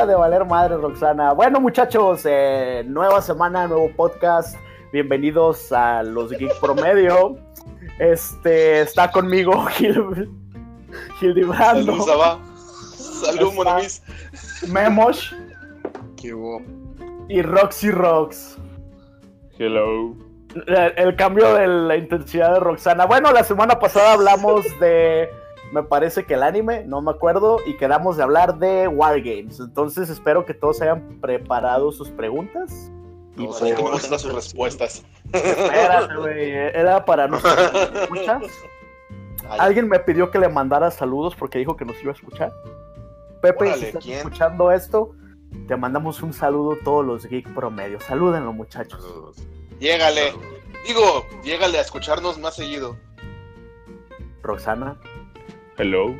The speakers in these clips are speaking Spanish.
deja de valer madre, Roxana. Bueno, muchachos, eh, nueva semana, nuevo podcast. Bienvenidos a los Geek Promedio. Este está conmigo Gil, Gildibrando. Salud, Saba. Salud, Monamis. Memos ¿Qué hubo? y Roxy Rox. Hello. El, el cambio de la intensidad de Roxana. Bueno, la semana pasada hablamos de. Me parece que el anime, no me acuerdo, y quedamos de hablar de Wargames. Entonces espero que todos hayan preparado sus preguntas. Y No, sé me gustan sus respuestas. espérate, güey, Era para nosotros. Alguien me pidió que le mandara saludos porque dijo que nos iba a escuchar. Pepe, Órale, si estás ¿quién? escuchando esto, te mandamos un saludo todos los Geek Promedio. Salúdenlo, muchachos. Llégale. Digo, llégale a escucharnos más seguido. Roxana. Hello.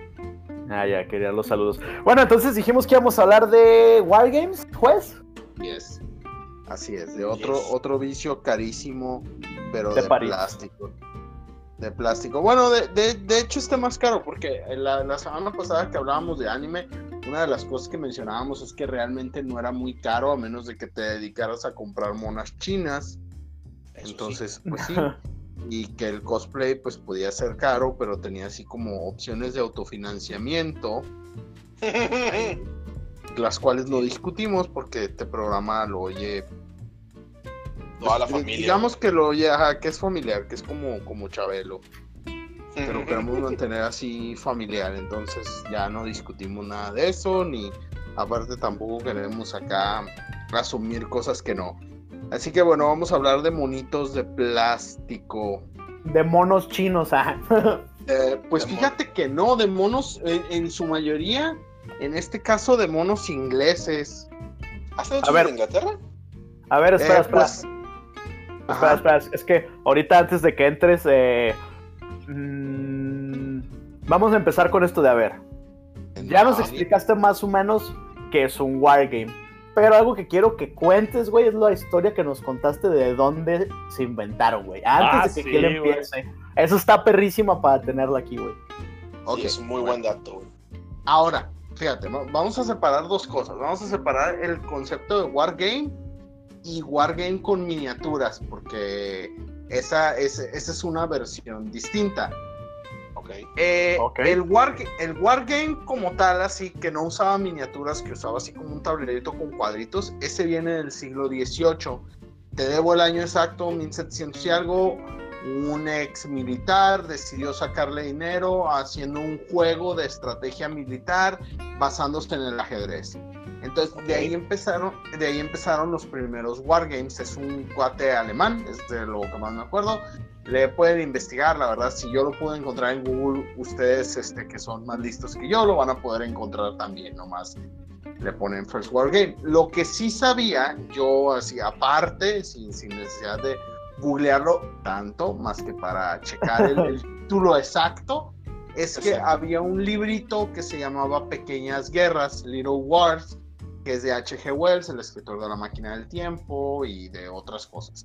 Ah, ya, quería los saludos. Bueno, entonces dijimos que íbamos a hablar de Wargames, juez. Yes. Así es, de otro, Yes. otro vicio carísimo, pero De plástico. De plástico. Bueno, de, de, de hecho está más caro porque la, la semana pasada que hablábamos de anime, una de las cosas que mencionábamos es que realmente no era muy caro a menos de que te dedicaras a comprar monas chinas. Eso Entonces, pues sí. Y que el cosplay pues podía ser caro, pero tenía así como opciones de autofinanciamiento, las cuales no discutimos porque este programa lo oye Toda la Pues, familia. Digamos que lo oye, ajá, que es familiar, que es como, como Chabelo. Pero queremos mantener así familiar, entonces ya no discutimos nada de eso, ni aparte tampoco queremos acá asumir cosas que no. Así que bueno, vamos a hablar de monitos de plástico. De monos chinos, ah. Eh, pues De fíjate que no, de monos, en, en su mayoría, en este caso de monos ingleses. ¿Has hecho A ver. en Inglaterra? A ver, espera, Eh, espera. pues, Espera, espera, es que ahorita antes de que entres, eh, mm, vamos a empezar con esto de a ver. Ya nos explicaste más o menos que es un wargame. Pero algo que quiero que cuentes, güey, es la historia que nos contaste de dónde se inventaron, güey. Antes Ah, de que sí, güey. empiece. Eso está perrísima para tenerla aquí, güey. ok, Sí, es un muy bueno. buen dato, güey. Ahora, fíjate, va- vamos a separar dos cosas. Vamos a separar el concepto de Wargame y Wargame con miniaturas, porque esa es, esa es una versión distinta. Ok. Eh, el, war, el Wargame como tal, así que no usaba miniaturas, que usaba así como un tablerito con cuadritos, ese viene del siglo XVIII. Te debo el año exacto, 1700 y algo. Un ex militar decidió sacarle dinero haciendo un juego de estrategia militar basándose en el ajedrez. Entonces de ahí empezaron, de ahí empezaron los primeros wargames. Es un cuate alemán, es de lo que más me acuerdo. Le pueden investigar, la verdad, si yo lo puedo encontrar en Google, ustedes este, que son más listos que yo lo van a poder encontrar también, nomás le ponen First War Game. Lo que sí sabía, yo así aparte, sin, sin necesidad de googlearlo tanto, más que para checar el, el título exacto, es que había un librito que se llamaba Pequeñas Guerras, Little Wars, que es de H.G. Wells, el escritor de La Máquina del Tiempo y de otras cosas.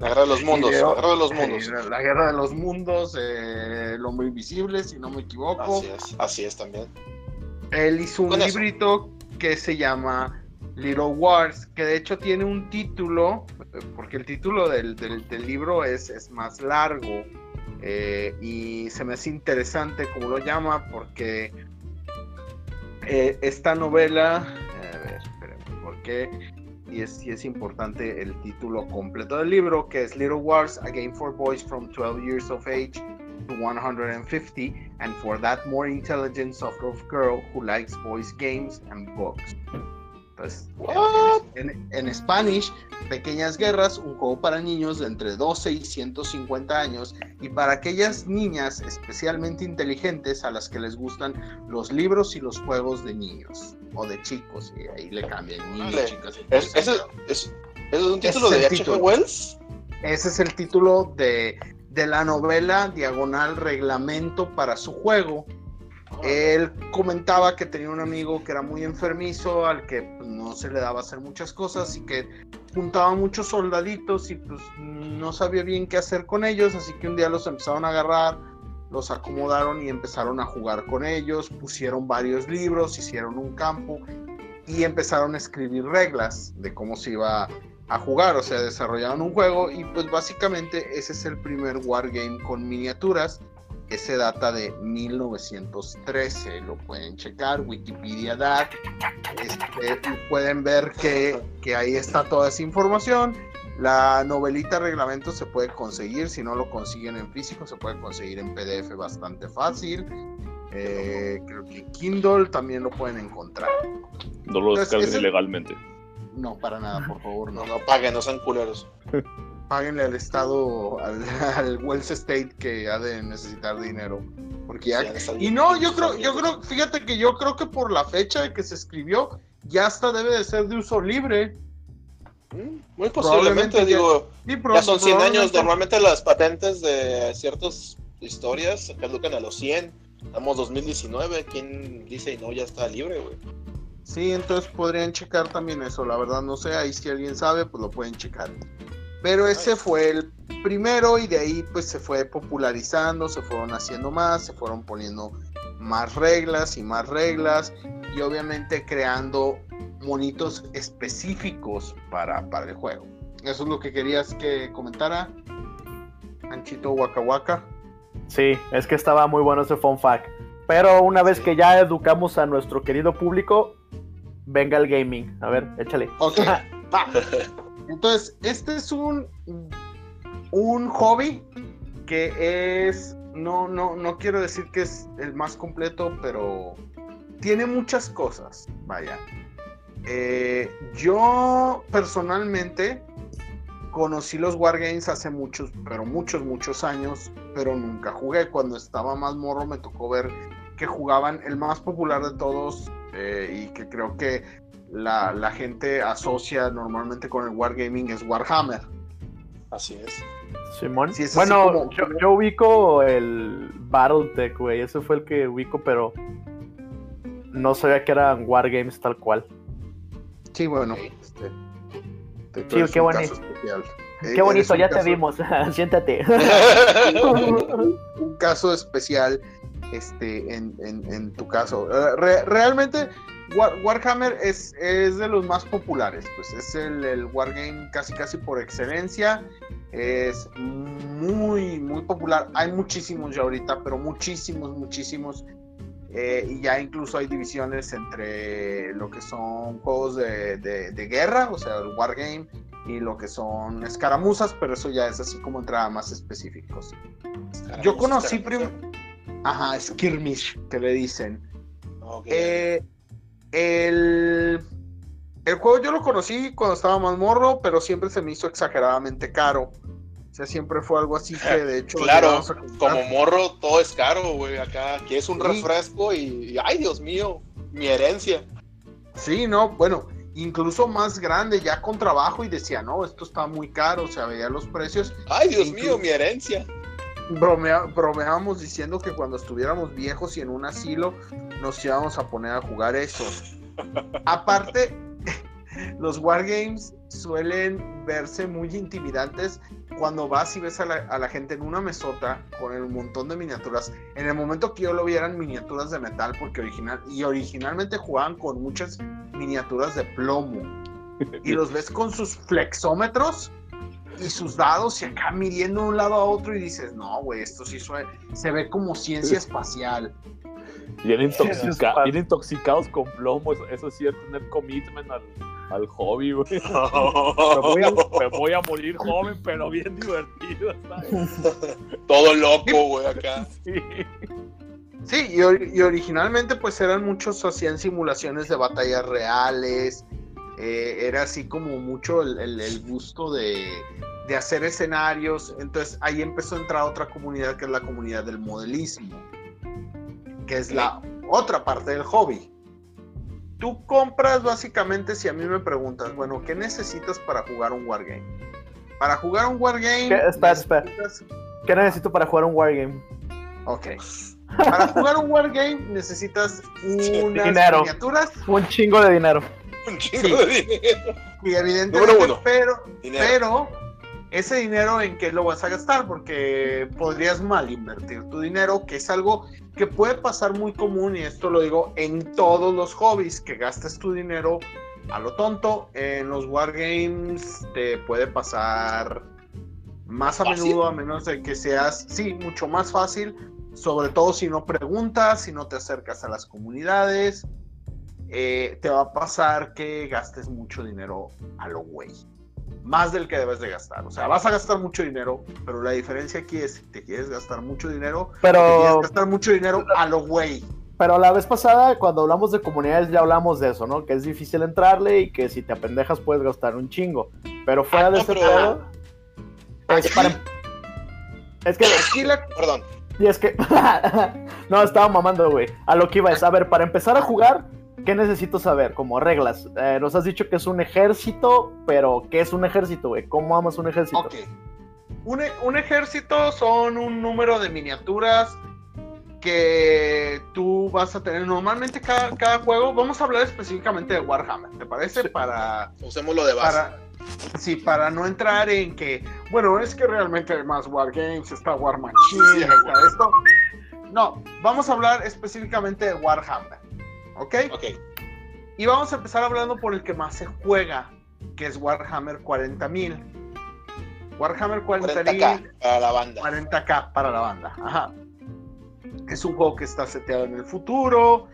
La guerra de los mundos. La guerra de los mundos. Eh, La Guerra de los Mundos, eh, El Hombre Invisible, si no me equivoco. Así es. Así es también. Él hizo un eso. librito que se llama Little Wars, que de hecho tiene un título, porque el título del, del- del libro es, es más largo. eh, y se me hace interesante como lo llama, porque eh, esta novela, Y es, importante el título completo del libro, que es Little Wars, a game for boys from 12 years of age to 150, and for that more intelligent sort of girl who likes boys games and books. Entonces, What? en, en Spanish, Pequeñas Guerras, un juego para niños de entre 12 y 150 años y para aquellas niñas especialmente inteligentes a las que les gustan los libros y los juegos de niños o de chicos, y ahí le cambian niños, chicas. Es, ese, es, es un título de H.G. título. Wells. Ese es el título de, de la novela diagonal reglamento para su juego. Él comentaba que tenía un amigo que era muy enfermizo, al que pues, no se le daba hacer muchas cosas y que juntaba muchos soldaditos y pues no sabía bien qué hacer con ellos, así que un día los empezaron a agarrar, los acomodaron y empezaron a jugar con ellos, pusieron varios libros, hicieron un campo y empezaron a escribir reglas de cómo se iba a jugar, o sea, desarrollaron un juego y pues básicamente ese es el primer wargame con miniaturas. Ese data de 1913, lo pueden checar, Wikipedia DAT, este, pueden ver que, que ahí está toda esa información. La novelita reglamento se puede conseguir, si no lo consiguen en físico, se puede conseguir en PDF bastante fácil. Eh, creo que Kindle también lo pueden encontrar. No lo Entonces, descarguen ese- ilegalmente. No, para nada, por favor, no. No, no paguen, no sean culeros. Páguenle al Estado, al, al Wells State que ha de necesitar dinero. Porque ya... Y no, yo creo, yo creo, fíjate que yo creo que por la fecha de que se escribió, ya hasta debe de ser de uso libre. Mm, Muy posiblemente, ya- digo, Sí, ya son 100 años. Normalmente las patentes de ciertas historias caducan a los 100. Estamos 2019. ¿Quién dice y no ya está libre, güey? Sí, entonces podrían checar también eso, la verdad no sé, ahí si alguien sabe, pues lo pueden checar. Pero ese fue el primero y de ahí pues se fue popularizando, se fueron haciendo más, se fueron poniendo más reglas y más reglas y obviamente creando monitos específicos para, para el juego. Eso es lo que querías que comentara, Anchito Waka Waka. Sí, es que estaba muy bueno ese fun fact. Pero una vez que ya educamos a nuestro querido público, venga el gaming. A ver, échale. Ok, va. Entonces, este es un, un hobby que es, no, no, no quiero decir que es el más completo, pero tiene muchas cosas, vaya. Eh, yo personalmente conocí los Wargames hace muchos, pero muchos, muchos años, pero nunca jugué. Cuando estaba más morro me tocó ver que jugaban el más popular de todos eh, y que creo que la, la gente asocia normalmente con el Wargaming es Warhammer. Así es. Simón. Sí, es así bueno, como- yo, yo ubico el Battletech, güey. Ese fue el que ubico, pero no sabía que eran Wargames tal cual. Sí, bueno. Este, te- Sí, es qué caso especial. Eh, Qué bonito, ya te vimos. Siéntate. un, un caso especial este, en, en- en tu caso. Eh, re- realmente, War- Warhammer es, es de los más populares, pues es el, el Wargame casi casi por excelencia. Es muy, muy popular. Hay muchísimos ya ahorita, pero muchísimos, muchísimos. Eh, y ya incluso hay divisiones entre lo que son juegos de, de- de guerra, o sea, el Wargame, y lo que son escaramuzas, pero eso ya es así como entrada más específicos. Yo conocí primero. Ajá, skirmish, que le dicen. Ok. Eh, el, el juego yo lo conocí cuando estaba más morro, pero siempre se me hizo exageradamente caro. O sea, siempre fue algo así que de hecho. Claro, como morro todo es caro, güey. Acá, que es un Sí. refresco y, y, ay, Dios mío, mi herencia. Sí, no, bueno, incluso más grande, ya con trabajo, y decía, no, esto está muy caro, o sea, veía los precios. Ay, Dios mío, mi herencia. Bromea, bromeábamos diciendo que cuando estuviéramos viejos y en un asilo nos íbamos a poner a jugar eso. Aparte, los wargames suelen verse muy intimidantes cuando vas y ves a la, a la gente en una mesota con el montón de miniaturas. En el momento que yo lo vi eran miniaturas de metal porque original y originalmente jugaban con muchas miniaturas de plomo. Y los ves con sus flexómetros y sus dados y acá midiendo de un lado a otro y dices, no, güey, esto sí sue- se ve como ciencia espacial. Bien, intoxica- bien intoxicados con plomo, eso, eso sí es tener commitment al, al hobby, güey. Me voy, a, me voy a morir joven, pero bien divertido, ¿sabes? Todo loco, güey, acá. Sí. Sí, y, or- y originalmente pues eran muchos, hacían simulaciones de batallas reales, eh, era así como mucho el, el- el gusto de, de hacer escenarios, entonces ahí empezó a entrar otra comunidad que es la comunidad del modelismo, que es la otra parte del hobby. Tú compras básicamente, si a mí me preguntas, bueno, ¿qué necesitas para jugar un wargame? Para jugar un wargame... ¿Qué? Espera, espera. necesitas- ¿Qué necesito para jugar un Wargame? Ok. Para jugar un wargame necesitas unas Dinero. miniaturas Un chingo de dinero. Un chingo Sí. de dinero. y evidentemente, pero, Dinero. pero ese dinero en qué lo vas a gastar, porque podrías mal invertir tu dinero, que es algo que puede pasar muy común, y esto lo digo en todos los hobbies, que gastes tu dinero a lo tonto. En los wargames te puede pasar más a menudo, a menos de que seas, sí, mucho más fácil, sobre todo si no preguntas, si no te acercas a las comunidades. Eh, te va a pasar que gastes mucho dinero a lo güey más del que debes de gastar. O sea, vas a gastar mucho dinero, pero la diferencia aquí es si te quieres gastar mucho dinero, pero te quieres gastar mucho dinero a lo güey. Pero la vez pasada, cuando hablamos de comunidades, ya hablamos de eso, ¿no? Que es difícil entrarle y que si te apendejas puedes gastar un chingo. Pero fuera Ah, de no, ese pero- pedo, es para... Es que... Aquí la- Perdón. Y es que... no, estaba mamando, güey. A lo que iba es, a ver, para empezar a jugar, ¿qué necesito saber? Como reglas. Eh, nos has dicho que es un ejército, pero ¿qué es un ejército, güey? ¿Cómo amas un ejército? Ok. Un, e- un ejército son un número de miniaturas que tú vas a tener normalmente cada, cada juego. Vamos a hablar específicamente de Warhammer, ¿te parece? Sí. Para, Usémoslo de base. para, sí, para no entrar en que, bueno, es que realmente hay más Wargames, está War Machine, Sí, está esto. No, vamos a hablar específicamente de Warhammer, ¿ok? Ok. Y vamos a empezar hablando por el que más se juega, que es Warhammer 40.000. Warhammer 40.000 40k para la banda. 40k para la banda. Ajá. Es un juego que está seteado en el futuro,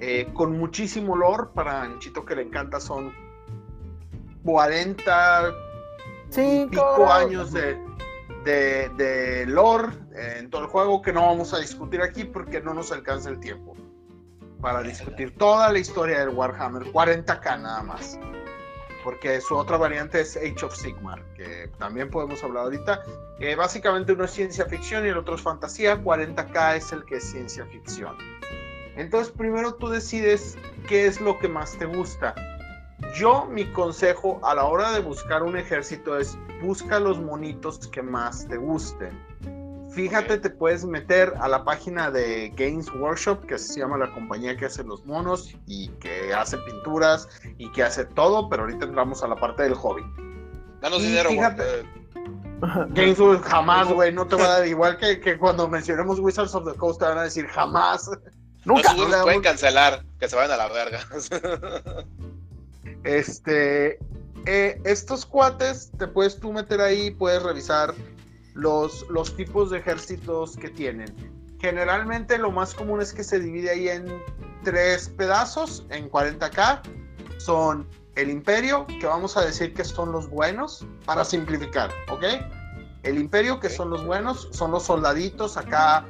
eh, con muchísimo lore. Para Nichito que le encanta, son 40 y Cinco. pico años de, de, de lore eh, en todo el juego que no vamos a discutir aquí porque no nos alcanza el tiempo para discutir toda la historia del Warhammer 40k nada más. Porque su otra variante es Age of Sigmar, que también podemos hablar ahorita. Eh, básicamente uno es ciencia ficción y el otro es fantasía. 40k es el que es ciencia ficción. Entonces primero tú decides qué es lo que más te gusta. Yo mi consejo a la hora de buscar un ejército es busca los monitos que más te gusten. Fíjate, te puedes meter a la página de Games Workshop, que se llama la compañía que hace los monos y que hace pinturas y que hace todo, pero ahorita entramos a la parte del hobby. Danos Y dinero, fíjate- güey. Eh, Games Workshop jamás, güey, no te va a dar igual que, que cuando mencionemos Wizards of the Coast te van a decir jamás. No, Nunca. güeyes pueden cancelar, que se vayan a la verga. Este, eh, estos cuates te puedes tú meter ahí, puedes revisar los, los tipos de ejércitos que tienen. Generalmente lo más común es que se divide ahí en tres pedazos, en 40k. Son el imperio, que vamos a decir que son los buenos, para simplificar, ¿ok? El imperio, que son los buenos, son los soldaditos acá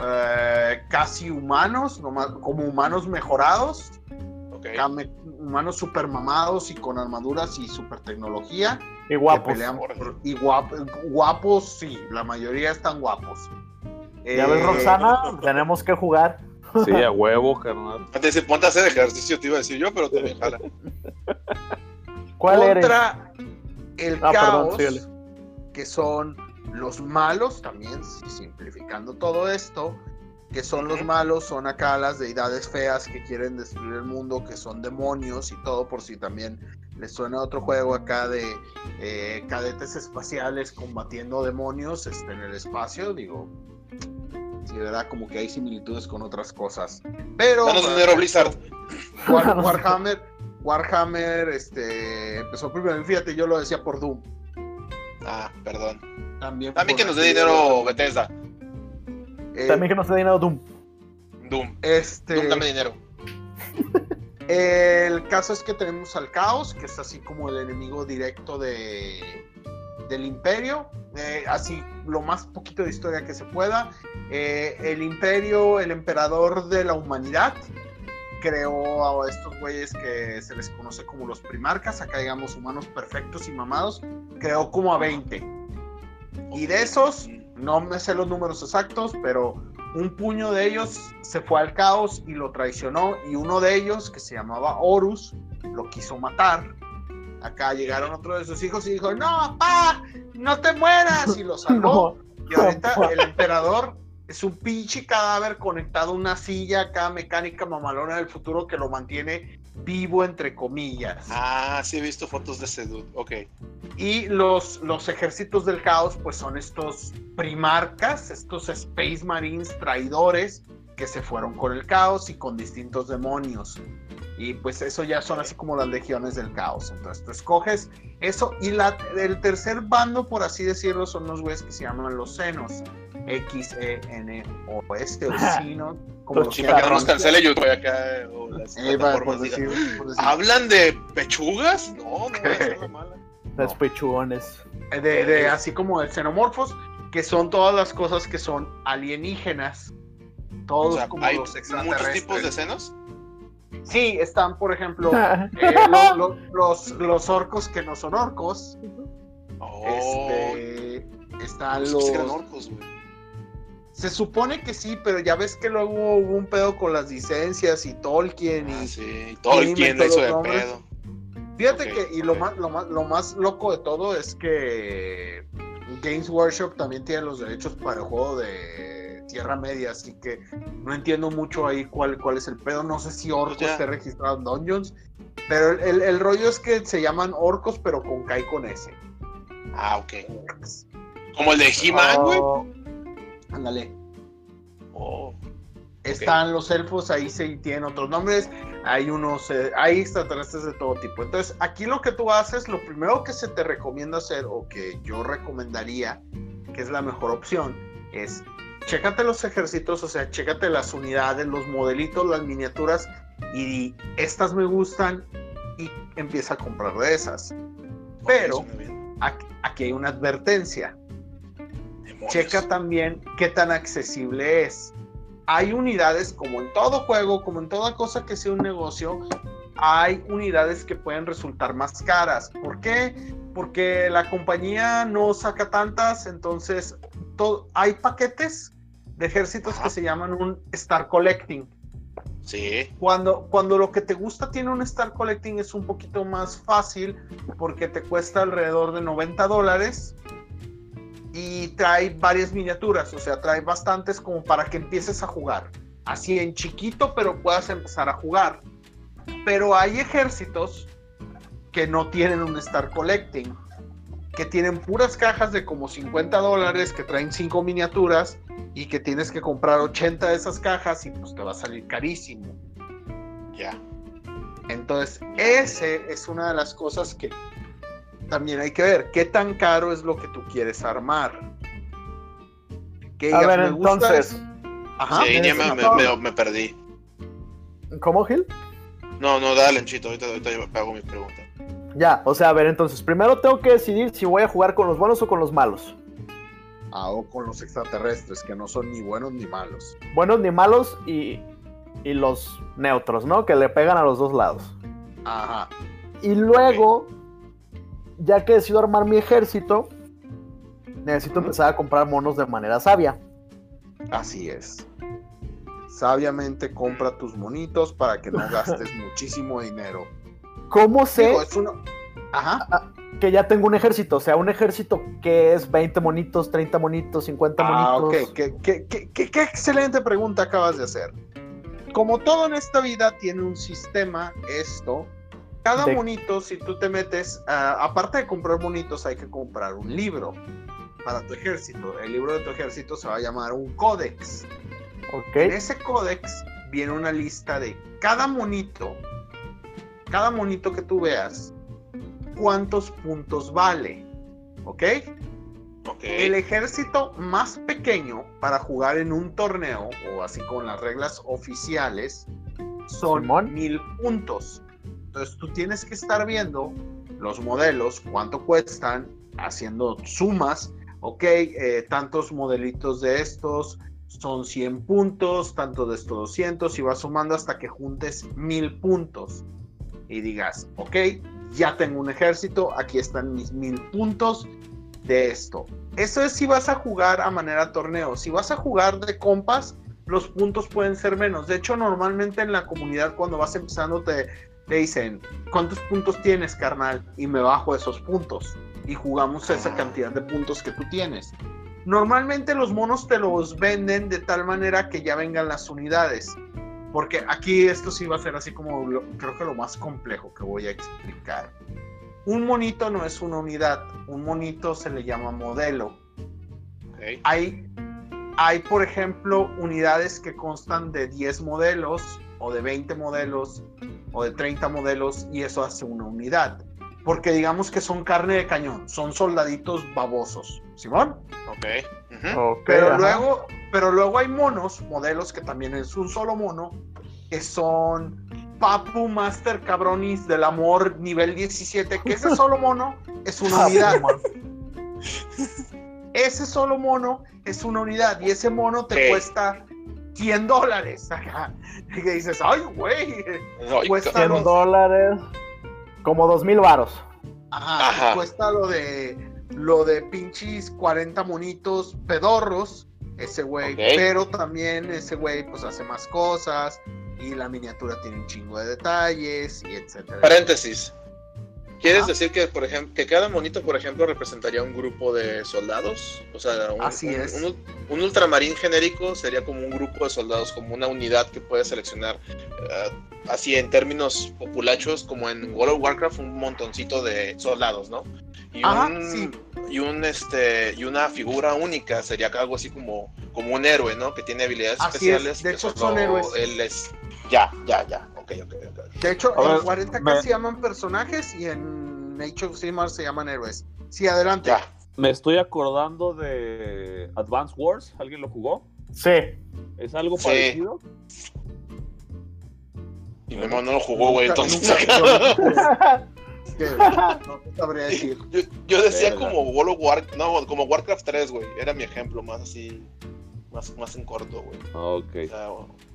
eh, casi humanos, nomás- como humanos mejorados Ok. acá me- humanos super mamados y con armaduras y super tecnología. Y guapos. Que pelean por- y guap- guapos, sí, la mayoría están guapos. Ya ves, Eh, Roxana, tenemos que jugar. Sí, a huevo, carnal. Antes de ponte a hacer ejercicio, te iba a decir yo, pero te me jala. ¿Cuál eres? contra el Ah, perdón, caos, que son los malos, también si- simplificando todo esto, que son los malos, son acá las deidades feas que quieren destruir el mundo, que son demonios y todo, por si también les suena otro juego acá de eh, cadetes espaciales combatiendo demonios este, en el espacio, digo, sí, verdad, como que hay similitudes con otras cosas. Pero Danos dinero, Blizzard. War- Warhammer, Warhammer, este, empezó primero, fíjate, yo lo decía por Doom. Ah, perdón. También por que nos dé dinero Bethesda. Eh, También que nos dé dinero Doom. Doom. Este, Doom, dame dinero. el caso es que tenemos al caos, que es así como el enemigo directo de, del imperio. Eh, así lo más poquito de historia que se pueda. Eh, el imperio, el emperador de la humanidad, creó a estos güeyes que se les conoce como los primarcas, acá digamos humanos perfectos y mamados, creó como a 20. Y de esos, no me sé los números exactos, pero un puño de ellos se fue al caos y lo traicionó y uno de ellos, que se llamaba Horus, lo quiso matar. Acá llegaron otros de sus hijos y dijo, no, papá, no te mueras, y lo salvó. No. Y ahorita el emperador es un pinche cadáver conectado a una silla acá mecánica mamalona del futuro que lo mantiene vivo entre comillas. Ah, sí he visto fotos de ese dude, ok. Y los, los ejércitos del caos pues son estos primarcas, estos Space Marines traidores que se fueron con el caos y con distintos demonios. Y pues eso ya son así como las legiones del caos. Entonces tú escoges eso. Y la, el tercer bando, por así decirlo, son los güeyes que se llaman los senos. X, E, N, O, este, o Sino. Como los que no nos cancele YouTube acá. O las Eh, va, por decir, por decir. ¿Hablan de pechugas? No, no, es la mala. Las pechugones. De, de- así como el xenomorfos, que son todas las cosas que son alienígenas. Todos O sea, como hay los muchos tipos de senos. Sí, están, por ejemplo, eh, lo- lo- los, los orcos que no son orcos. Oh, Este, están los los. que eran orcos, güey. Se supone que sí, pero ya ves que luego hubo un pedo con las licencias y Tolkien y. Ah, sí, Tolkien hizo de pedo. Fíjate que, y lo más, lo más, lo más loco de todo es que Games Workshop también tiene los derechos para el juego de Tierra Media, así que no entiendo mucho ahí cuál, cuál es el pedo. No sé si Orcos Pues esté registrado en Dungeons, pero el, el- el rollo es que se llaman Orcos, pero con K y con S. Ah, ok. Como el de He-Man, güey. Oh, ándale. Oh, Están los elfos, ahí sí tienen otros nombres. Hay unos, eh, hay extraterrestres de todo tipo. Entonces, aquí lo que tú haces, lo primero que se te recomienda hacer, o que yo recomendaría, que es la mejor opción, es chécate los ejércitos, o sea, chécate las unidades, los modelitos, las miniaturas, y estas me gustan, y empieza a comprar de esas. Pero-. Aquí, aquí hay una advertencia. Demonios. Checa también qué tan accesible es. Hay unidades, como en todo juego, como en toda cosa que sea un negocio, hay unidades que pueden resultar más caras. ¿Por qué? Porque la compañía no saca tantas, entonces to- hay paquetes de ejércitos Ajá. que se llaman un Star Collecting. Sí, Cuando, cuando lo que te gusta tiene un Star Collecting es un poquito más fácil porque te cuesta alrededor de 90 dólares y trae varias miniaturas, o sea, trae bastantes como para que empieces a jugar. Así en chiquito, pero puedas empezar a jugar. Pero hay ejércitos que no tienen un Star Collecting, que tienen puras cajas de como 50 dólares, que traen 5 miniaturas y que tienes que comprar 80 de esas cajas y pues te va a salir carísimo. ya. Entonces, ese es una de las cosas que también hay que ver. ¿Qué tan caro es lo que tú quieres armar? Que A ver, "Me gusta entonces, esto". Ajá. sí, ya me, me- no. me- me perdí. ¿cómo, Gil? No, no, dale, Chito, ahorita, ahorita yo hago mi pregunta. Ya, o sea, a ver, entonces, primero tengo que decidir si voy a jugar con los buenos o con los malos. Ah, o con los extraterrestres, que no son ni buenos ni malos. Buenos ni malos y, y los neutros, ¿no? Que le pegan a los dos lados. Ajá. Y luego, ya que decido armar mi ejército, necesito empezar a comprar monos de manera sabia. Así es. Sabiamente compra tus monitos para que no gastes muchísimo dinero. ¿Cómo sé Digo, es uno. Ajá. que ya tengo un ejército? O sea, un ejército que es 20 monitos, 30 monitos, 50 Ah, monitos. ok. ¿Qué, qué, qué- qué- qué excelente pregunta acabas de hacer. Como todo en esta vida tiene un sistema, esto. Cada De- monito, si tú te metes, ah, aparte de comprar monitos, hay que comprar un libro para tu ejército. El libro de tu ejército se va a llamar un códex. En Ok. ese códex viene una lista de cada monito, cada monito que tú veas, cuántos puntos vale. ¿Ok? Ok. El ejército más pequeño para jugar en un torneo, o así con las reglas oficiales, son Simón. mil puntos. Entonces tú tienes que estar viendo los modelos, cuánto cuestan, haciendo sumas, ok, eh, tantos modelitos de estos son 100 puntos, tanto de estos 200, y vas sumando hasta que juntes mil puntos. Y digas, ok, ya tengo un ejército, aquí están mis mil puntos de esto. Eso es si vas a jugar a manera torneo. Si vas a jugar de compas, los puntos pueden ser menos. De hecho, normalmente en la comunidad cuando vas empezando te, te dicen, ¿cuántos puntos tienes, carnal? Y me bajo esos puntos. Y jugamos esa cantidad de puntos que tú tienes. Normalmente los monos te los venden de tal manera que ya vengan las unidades. Porque aquí esto sí va a ser así como lo- creo que lo más complejo que voy a explicar. Un monito no es una unidad, un monito se le llama modelo. Ok. Hay, hay, por ejemplo, unidades que constan de 10 modelos o de 20 modelos o de 30 modelos y eso hace una unidad. Porque digamos que son carne de cañón, son soldaditos babosos. ¿Simón? Ok. Ujú. Ok, Pero luego, pero luego hay monos, modelos que también es un solo mono, que son Papu Master Cabronis del Amor nivel 17, que ese solo mono es una unidad. Ese solo mono es una unidad y ese mono te cuesta 100 dólares. Ajá. Y que dices, ay, güey. Cuesta cabrón. 100 dólares. Como dos mil varos. Ajá, Ajá. cuesta lo de lo de pinches 40 monitos pedorros, ese güey, pero también ese güey pues hace más cosas y la miniatura tiene un chingo de detalles y etcétera. Paréntesis. ¿Quieres Ajá. decir que, por ejemplo, que cada monito, por ejemplo, representaría un grupo de soldados? O sea, un, Así es. un- un ultramarín genérico sería como un grupo de soldados, como una unidad que puedes seleccionar, eh, así en términos populachos, como en World of Warcraft, un montoncito de soldados, ¿no? Y Ajá, un, sí. y un este y una figura única sería algo así como, como un héroe, ¿no? Que tiene habilidades Así es, especiales. de que hecho, son héroes. Él es. Ya, ya, ya. Ok, ok, ok. De hecho, A en ver, 40K me- se llaman personajes y en Age of Sigmar se llaman héroes. Sí, adelante. Ya. Me estoy acordando de Advance Wars. ¿Alguien lo jugó? Sí. ¿Es algo Sí. parecido? Y mi hermano no lo jugó, güey, entonces. no- te sabría decir. Yo, yo decía como World of War, no, como Warcraft 3, güey. Era mi ejemplo más así, más, más en corto, güey. Ah, Ok. O sea,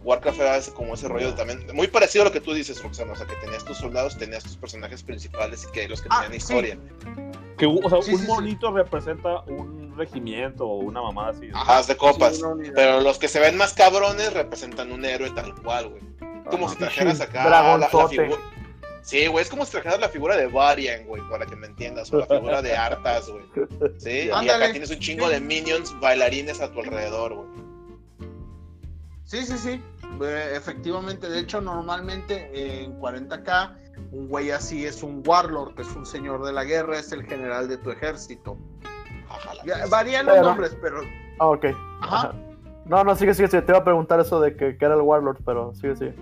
Warcraft era ese, como ese rollo también, muy parecido a lo que tú dices, Roxana. O sea, que tenías tus soldados, tenías tus personajes principales y que los que Ah, tenían sí. historia. Que, o sea, Sí, un sí, sí. monito representa un regimiento o una mamada así. ¿no? Ajá, de copas. Pero los que se ven más cabrones representan un héroe tal cual, güey. Como Ajá. si trajeras acá la, la figura. Sí, güey, es como si trajeras la figura de Varian, güey, para que me entiendas, o la figura de Artas, güey. Sí, y acá tienes un chingo de minions bailarines a tu alrededor, güey. Sí, sí, sí. Eh, efectivamente, de hecho, normalmente en 40k, un güey así es un warlord, es un señor de la guerra, es el general de tu ejército. Ajá, Ya, varían los Pero- nombres, pero. Ah, ok. Ajá. Ajá. No, no, sigue, sigue, sigue. Te iba a preguntar eso de que, que era el Warlord, pero sigue, sigue.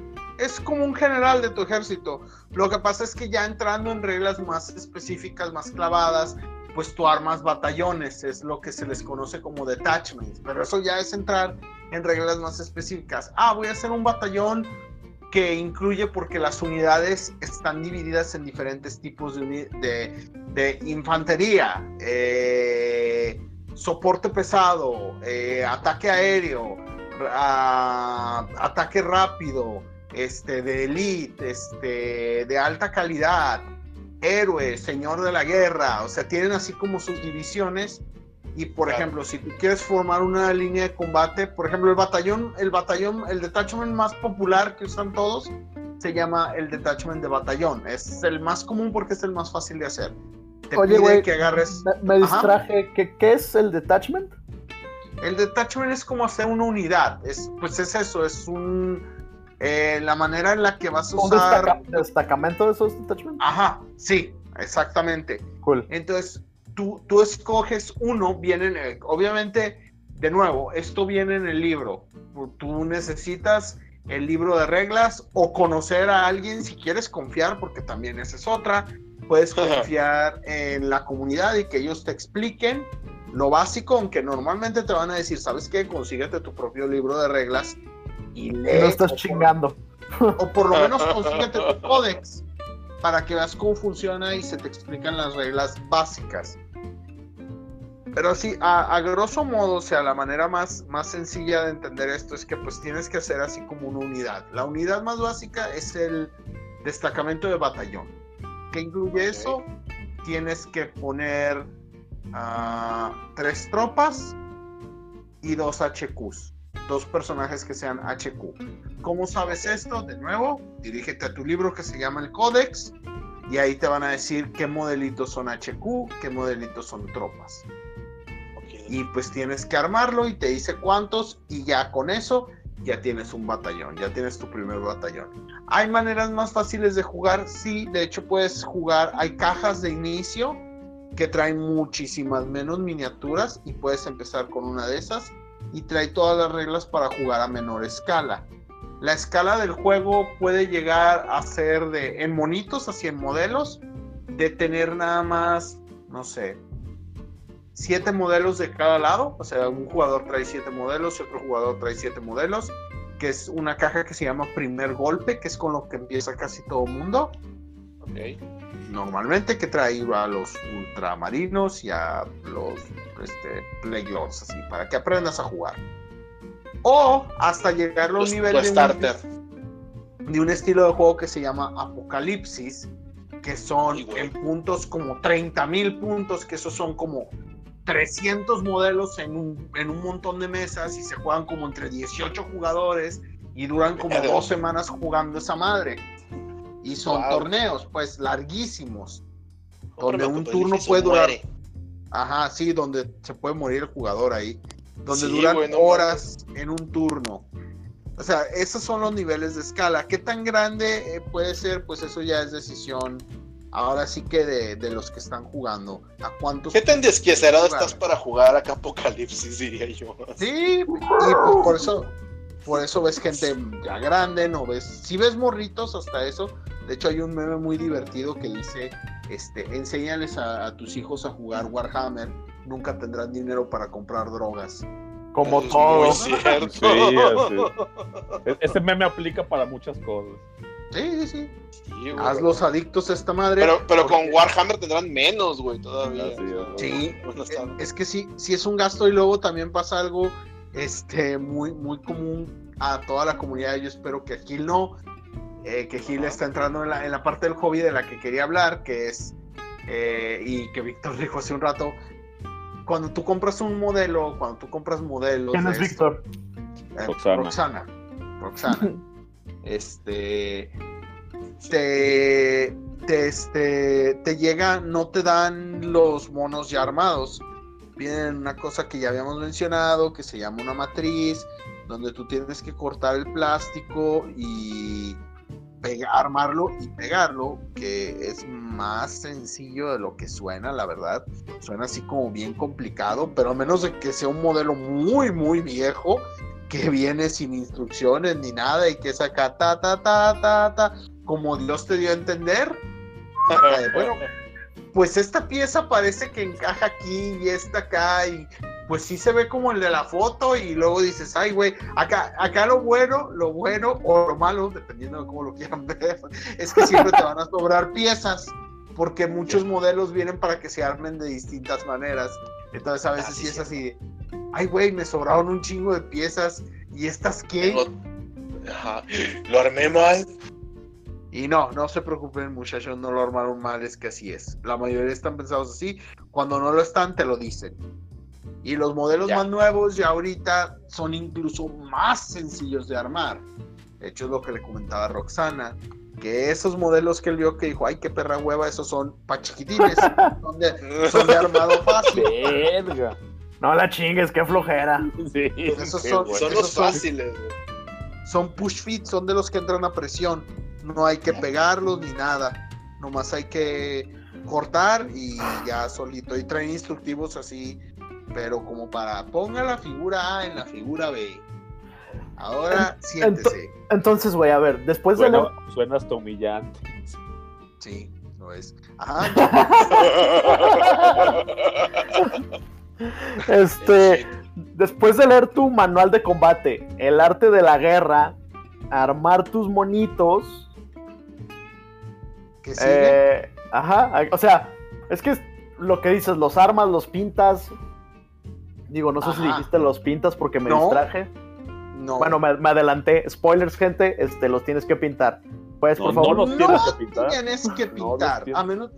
Es como un general de tu ejército. Lo que pasa es que ya entrando en reglas más específicas, más clavadas, pues tú armas batallones, es lo que se les conoce como detachments. Pero eso ya es entrar en reglas más específicas. Ah, voy a hacer un batallón que incluye porque las unidades están divididas en diferentes tipos de, de, infantería, eh, soporte pesado, eh, ataque aéreo, ra- ataque rápido, este, de elite, este, de alta calidad, héroe, señor de la guerra, o sea, tienen así como sus divisiones. Y por Claro. ejemplo, si tú quieres formar una línea de combate, por ejemplo, el batallón, el batallón, el detachment más popular que usan todos se llama el detachment de batallón. Es el más común porque es el más fácil de hacer. Te Oye, pide que agarres. Me, me distraje. ¿Qué, ¿Qué es el detachment? El detachment es como hacer una unidad. Es, pues es eso, es un eh, la manera en la que vas a ¿Un usar. destaca- destacamento de esos detachments? Ajá, sí, exactamente. Cool. Entonces, tú, tú escoges uno, vienen, eh, obviamente, de nuevo, esto viene en el libro. Tú necesitas el libro de reglas o conocer a alguien si quieres confiar, porque también esa es otra. Puedes confiar en la comunidad y que ellos te expliquen lo básico, aunque normalmente te van a decir, ¿sabes qué? Consíguete tu propio libro de reglas y lee. no estás o por- chingando. o por lo menos consíguete tu códex para que veas cómo funciona y se te explican las reglas básicas. Pero sí, a, a grosso modo, o sea, la manera más, más sencilla de entender esto es que pues tienes que hacer así como una unidad. La unidad más básica es el destacamento de batallón. ¿Qué incluye eso? Tienes que poner ah, tres tropas y dos HQs. Dos personajes que sean HQ. ¿Cómo sabes esto? De nuevo, dirígete a tu libro que se llama el Códex y ahí te van a decir qué modelitos son HQ, qué modelitos son tropas. Ok, y pues tienes que armarlo y te dice cuántos y ya con eso ya tienes un batallón, ya tienes tu primer batallón. ¿Hay maneras más fáciles de jugar? Sí, de hecho puedes jugar, hay cajas de inicio que traen muchísimas menos miniaturas y puedes empezar con una de esas y trae todas las reglas para jugar a menor escala. La escala del juego puede llegar a ser de en monitos a 100 modelos, de tener nada más, no sé, siete modelos de cada lado, o sea, un jugador trae siete modelos y otro jugador trae siete modelos, que es una caja que se llama primer golpe, que es con lo que empieza casi todo mundo. Ok. Normalmente que trae a los ultramarinos y a los este, así, para que aprendas a jugar. O hasta llegar a un Tu- nivel tu de un- de un estilo de juego que se llama Apocalipsis, que son en puntos como 30 mil puntos, que esos son como 300 modelos en un, en un montón de mesas y se juegan como entre 18 jugadores y duran como dos semanas jugando esa madre. Y son Wow. torneos, pues larguísimos. Donde un tu turno edificio, puede durar- muere. Ajá, sí, donde se puede morir el jugador ahí. Donde Sí, duran horas en un turno. O sea, esos son los niveles de escala. ¿Qué tan grande eh, puede ser? Pues eso ya es decisión. Ahora sí que de, de los que están jugando. ¿A cuántos? ¿Qué tan desquiciado estás para jugar acá Apocalipsis, diría yo? Sí, y pues por eso, por eso ves gente ya grande, no ves. Si ves morritos hasta eso. De hecho, hay un meme muy divertido que dice: este, enséñales a, a tus hijos a jugar Warhammer. Nunca tendrán dinero para comprar drogas. Como Es todo. Sí, así. E- Ese meme aplica para muchas cosas. Sí, sí, sí. Sí, güey. Hazlos adictos a esta madre. Pero, pero con Warhammer tendrán menos, güey, todavía. Sí, Bueno, eh, es que sí, sí es un gasto y luego también pasa algo este, muy, muy común a toda la comunidad. Yo espero que Gil no, eh, que Gil está entrando en la, en la parte del hobby de la que quería hablar, que es, eh, y que Víctor dijo hace un rato, cuando tú compras un modelo, cuando tú compras modelos... ¿Quién es Víctor? eh, Roxana. Roxana. Roxana. este. Te, te, este, te llega, no te dan los monos ya armados. Vienen una cosa que ya habíamos mencionado, que se llama una matriz, donde tú tienes que cortar el plástico y pega- armarlo y pegarlo, que es más sencillo de lo que suena, la verdad. Suena así como bien complicado, pero a menos de que sea un modelo muy, muy viejo, que viene sin instrucciones ni nada y que es acá ta ta ta ta ta como Dios te dio a entender. Bueno, pues esta pieza parece que encaja aquí y esta acá y pues sí se ve como el de la foto y luego dices, ay güey, acá, acá lo bueno, lo bueno o lo malo, dependiendo de cómo lo quieran ver, es que siempre te van a sobrar piezas porque muchos modelos vienen para que se armen de distintas maneras. Entonces a veces Ah, sí, sí es sí. así, ay güey, me sobraron un chingo de piezas y estas qué. Ajá. Lo armé mal. Y no, no se preocupen muchachos, no lo armaron mal, es que así es. La mayoría están pensados así, cuando no lo están te lo dicen. Y los modelos Ya. más nuevos ya ahorita son incluso más sencillos de armar. De hecho es lo que le comentaba a Roxana, que esos modelos que él vio que dijo, ay qué perra hueva, esos son pa' chiquitines, son de, son de armado fácil. Verga. No la chingues, qué flojera. Sí, Esos qué son- bueno. Son esos los fáciles, son push fit, son de los que entran a presión. No hay que pegarlos ni nada. Nomás hay que cortar y ya solito. Y traen instructivos así, pero como para ponga la figura A en la figura B. Ahora siéntese. Entonces, güey, a ver, después de Suena, leer- suena hasta humillante. Sí, lo es. Ajá. este, después de leer tu manual de combate, el arte de la guerra, armar tus monitos, ¿Qué sigue? eh, ajá, o sea, es que es lo que dices, los armas, los pintas. Digo, no sé si dijiste los pintas porque me No. distraje. no. Bueno, me, me adelanté. Spoilers, gente, este, los tienes que pintar. Puedes, No, por no favor. los tienes que pintar. tienes que No pintar. tienes. a, menos,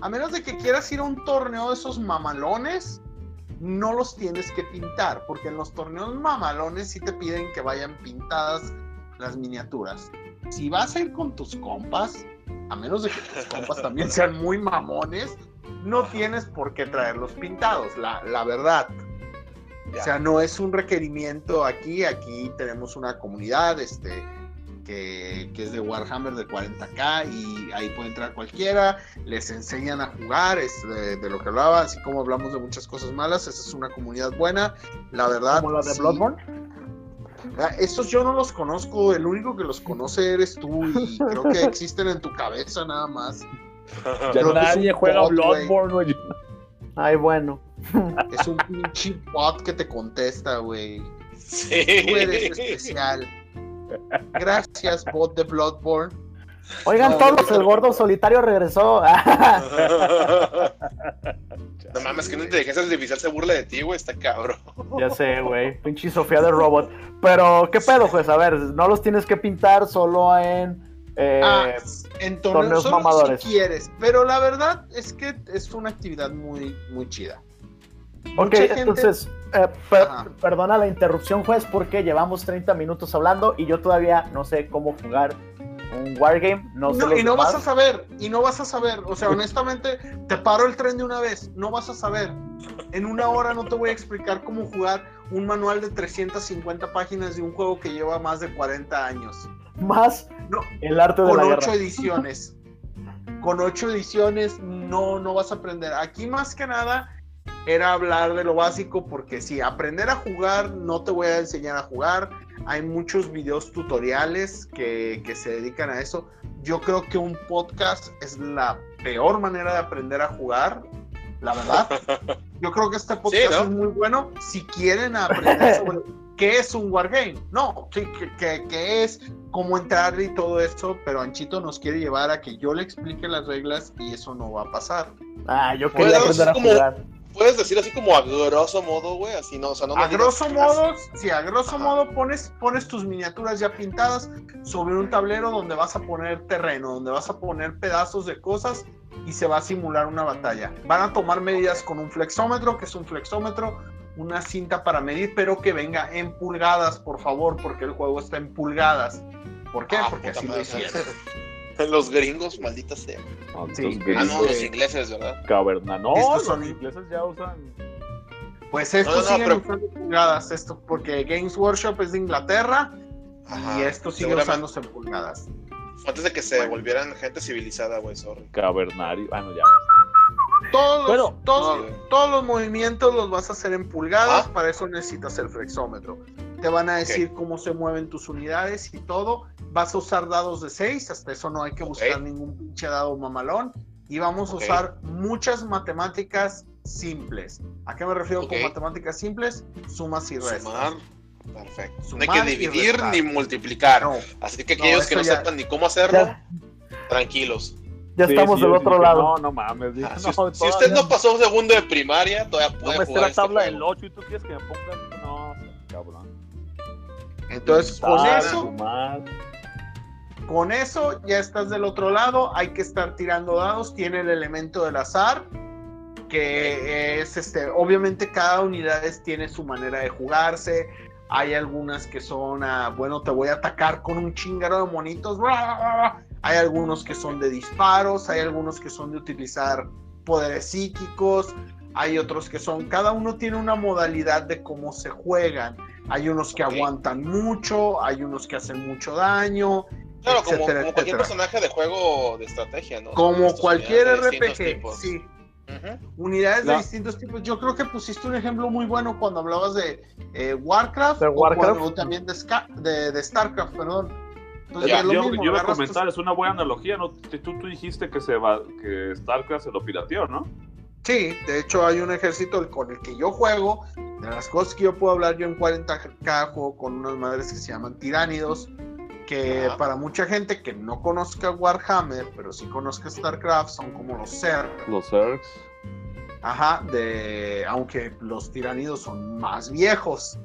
a menos de que quieras ir a un torneo de esos mamalones, no los tienes que pintar, porque en los torneos mamalones sí te piden que vayan pintadas las miniaturas. Si vas a ir con tus compas, a menos de que tus compas también sean muy mamones, no tienes por qué traerlos pintados, la, la verdad. O sea, no es un requerimiento aquí, aquí tenemos una comunidad, este, que, que, es de Warhammer de 40k y ahí puede entrar cualquiera, les enseñan a jugar, es de, de, lo que hablaba, así como hablamos de muchas cosas malas, esa es una comunidad buena, la verdad. ¿Como la de sí. Bloodborne? Ah, Estos yo no los conozco, el único que los conoce eres tú y creo que existen en tu cabeza nada más. Ya nadie juega bot. Bloodborne, güey. Ay, bueno. Es un pinche bot que te contesta, güey. Sí. Tú eres especial. Gracias, bot de Bloodborne. Oigan No, todos, no. el gordo solitario regresó. No mames, que una inteligencia artificial se burla de ti, güey, está cabrón. ya sé, güey. Pinche Sofía de robot. Pero, ¿qué pedo, pues? A ver, no los tienes que pintar solo en. eh, Ah, en torneos, torneos solo mamadores. si quieres, pero la verdad es que es una actividad muy, muy chida. Ok, Mucha gente- entonces, eh, per- Ajá. perdona la interrupción, juez, porque llevamos 30 minutos hablando y yo todavía no sé cómo jugar un Wargame. No, No, y no vas a saber, y no vas a saber, o sea, honestamente, te paro el tren de una vez, no vas a saber. En una hora no te voy a explicar cómo jugar un manual de 350 páginas de un juego que lleva más de 40 años. Más No, el arte de con la ocho guerra. ediciones. Con ocho ediciones no, no vas a aprender. Aquí más que nada era hablar de lo básico porque si aprender a jugar no te voy a enseñar a jugar. Hay muchos videos tutoriales que, que se dedican a eso. Yo creo que un podcast es la peor manera de aprender a jugar, la verdad. Yo creo que este podcast Sí, ¿no? es muy bueno si quieren aprender sobre qué es un wargame. No, sí, que, que- que es cómo entrar y todo eso, pero Anchito nos quiere llevar a que yo le explique las reglas y eso no va a pasar. Ah, yo quería aprender a como- jugar. Puedes decir así como a grosso modo, güey, así no, o sea, no a grosso modo, sí, a grosso Ajá. modo pones, pones tus miniaturas ya pintadas sobre un tablero donde vas a poner terreno, donde vas a poner pedazos de cosas y se va a simular una batalla. Van a tomar medidas con un flexómetro, que es un flexómetro, una cinta para medir, pero que venga en pulgadas, por favor, porque el juego está en pulgadas. ¿Por qué? Ah, porque así lo hicieron. Los gringos, maldita sea. Sí. Ah, no, los ingleses, ¿verdad? caverna. No, Estos los son- ingleses ya usan. Pues estos No, no, siguen pero- usando pulgadas, esto, porque Games Workshop es de Inglaterra Ajá, y esto sigue usándose en pulgadas. Antes de que se Bueno. volvieran gente civilizada, güey, sorry. Cavernario. Ah, no, ya. Todos, los- Bueno, todos, todos los movimientos los vas a hacer en pulgadas, Ah. para eso necesitas el flexómetro. Te van a decir cómo se mueven tus unidades y todo. Vas a usar dados de 6, hasta eso no hay que buscar ningún pinche dado mamalón. Y vamos a usar muchas matemáticas simples. ¿A qué me refiero con matemáticas simples? Sumas y restas. Sumar. Perfecto. no Sumar hay que dividir ni multiplicar. No, Así que No, aquellos que no ya- sepan ni cómo hacerlo, Ya, tranquilos. ya Sí, estamos sí, del otro dije, lado. No, no mames. dije, Ah, si, no, usted no pasó segundo de primaria, todavía No puede me sé jugar la este tabla juego. del 8 y tú quieres que me pongan. Entonces con eso. Con eso ya estás del otro lado, hay que estar tirando dados, tiene el elemento del azar, que es este, obviamente cada unidad tiene su manera de jugarse, hay algunas que son, ah, bueno, te voy a atacar con un chingaro de monitos, hay algunos que son de disparos, hay algunos que son de utilizar poderes psíquicos, hay otros que son, cada uno tiene una modalidad de cómo se juegan, hay unos que aguantan mucho, hay unos que hacen mucho daño, Claro, como, etcétera, como cualquier etcétera. personaje de juego de estrategia, ¿no? Como cualquier unidades de distintos RPG, tipos. sí. Ujú. Unidades de distintos tipos. Yo creo que pusiste un ejemplo muy bueno cuando hablabas de eh, Warcraft, o Warcraft. cuando- o también de, Ska- de, de Starcraft, perdón. Entonces, Ya, yo, mismo, yo iba a tus- comentar, es una buena analogía, ¿no? Tú, tú dijiste que se va, que StarCraft se lo pirateó, ¿no? Sí, de hecho hay un ejército con el que yo juego. De las cosas que yo puedo hablar, yo en 40k juego con unas madres que se llaman tiránidos. Que para mucha gente que no conozca Warhammer, pero sí conozca StarCraft, son como los Zerg. Los Zergs. Ajá, de, aunque los tiránidos son más viejos.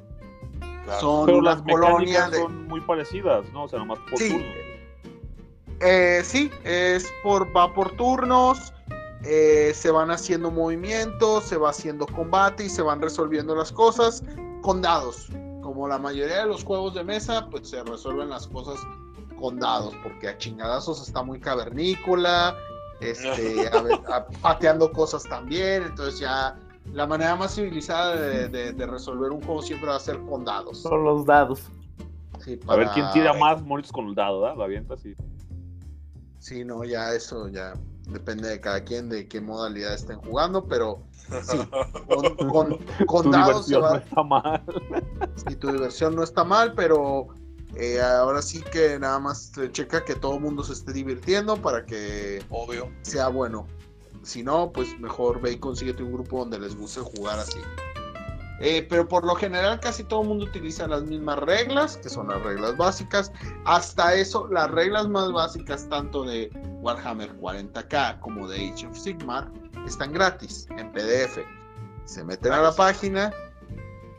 Claro. Son Pero las colonia mecánicas de... son muy parecidas, ¿no? O sea, nomás por Sí. turno. Eh, sí, es por, va por turnos, eh, se van haciendo movimientos, se va haciendo combate y se van resolviendo las cosas con dados. Como la mayoría de los juegos de mesa, pues se resuelven las cosas con dados, porque a chingadazos está muy cavernícola, este, a ver, a- pateando cosas también, entonces ya la manera más civilizada de, de- de resolver un juego siempre va a ser con dados. Son los dados. Sí, A ver quién tira más monitos con el dado, ¿verdad? La avienta así. Sí, no, ya eso ya depende de cada quien, de qué modalidad estén jugando, pero sí, con, con, con Tu dados se diversión va- no está mal. Sí, tu diversión no está mal, pero eh, ahora sí que nada más checa que todo el mundo se esté divirtiendo para que Obvio. sea bueno. Si no, pues mejor ve y consíguete un grupo donde les guste jugar así. Eh, pero por lo general casi todo el mundo utiliza las mismas reglas, que son las reglas básicas. Hasta eso, las reglas más básicas tanto de Warhammer 40k como de Age of Sigmar están gratis en PDF. Se meten a la página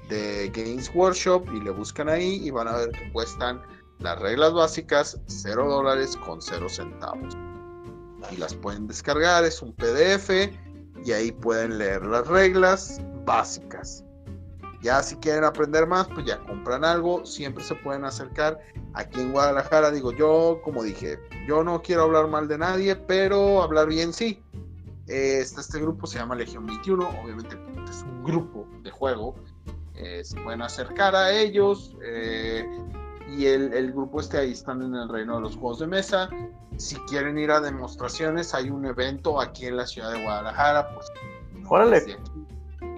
de Games Workshop y le buscan ahí y van a ver que cuestan las reglas básicas 0 dólares con 0 centavos. Y las pueden descargar, es un PDF y ahí pueden leer las reglas básicas. Ya si quieren aprender más, pues ya compran algo, siempre se pueden acercar aquí en Guadalajara. Digo, yo, como dije, yo no quiero hablar mal de nadie, pero hablar bien sí. Eh, está este grupo, se llama Legión 21, obviamente es un grupo de juego. Eh, se pueden acercar a ellos eh, y el, el grupo este ahí están en el reino de los juegos de mesa. Si quieren ir a demostraciones, hay un evento aquí en la ciudad de Guadalajara. Pues, Órale. aquí.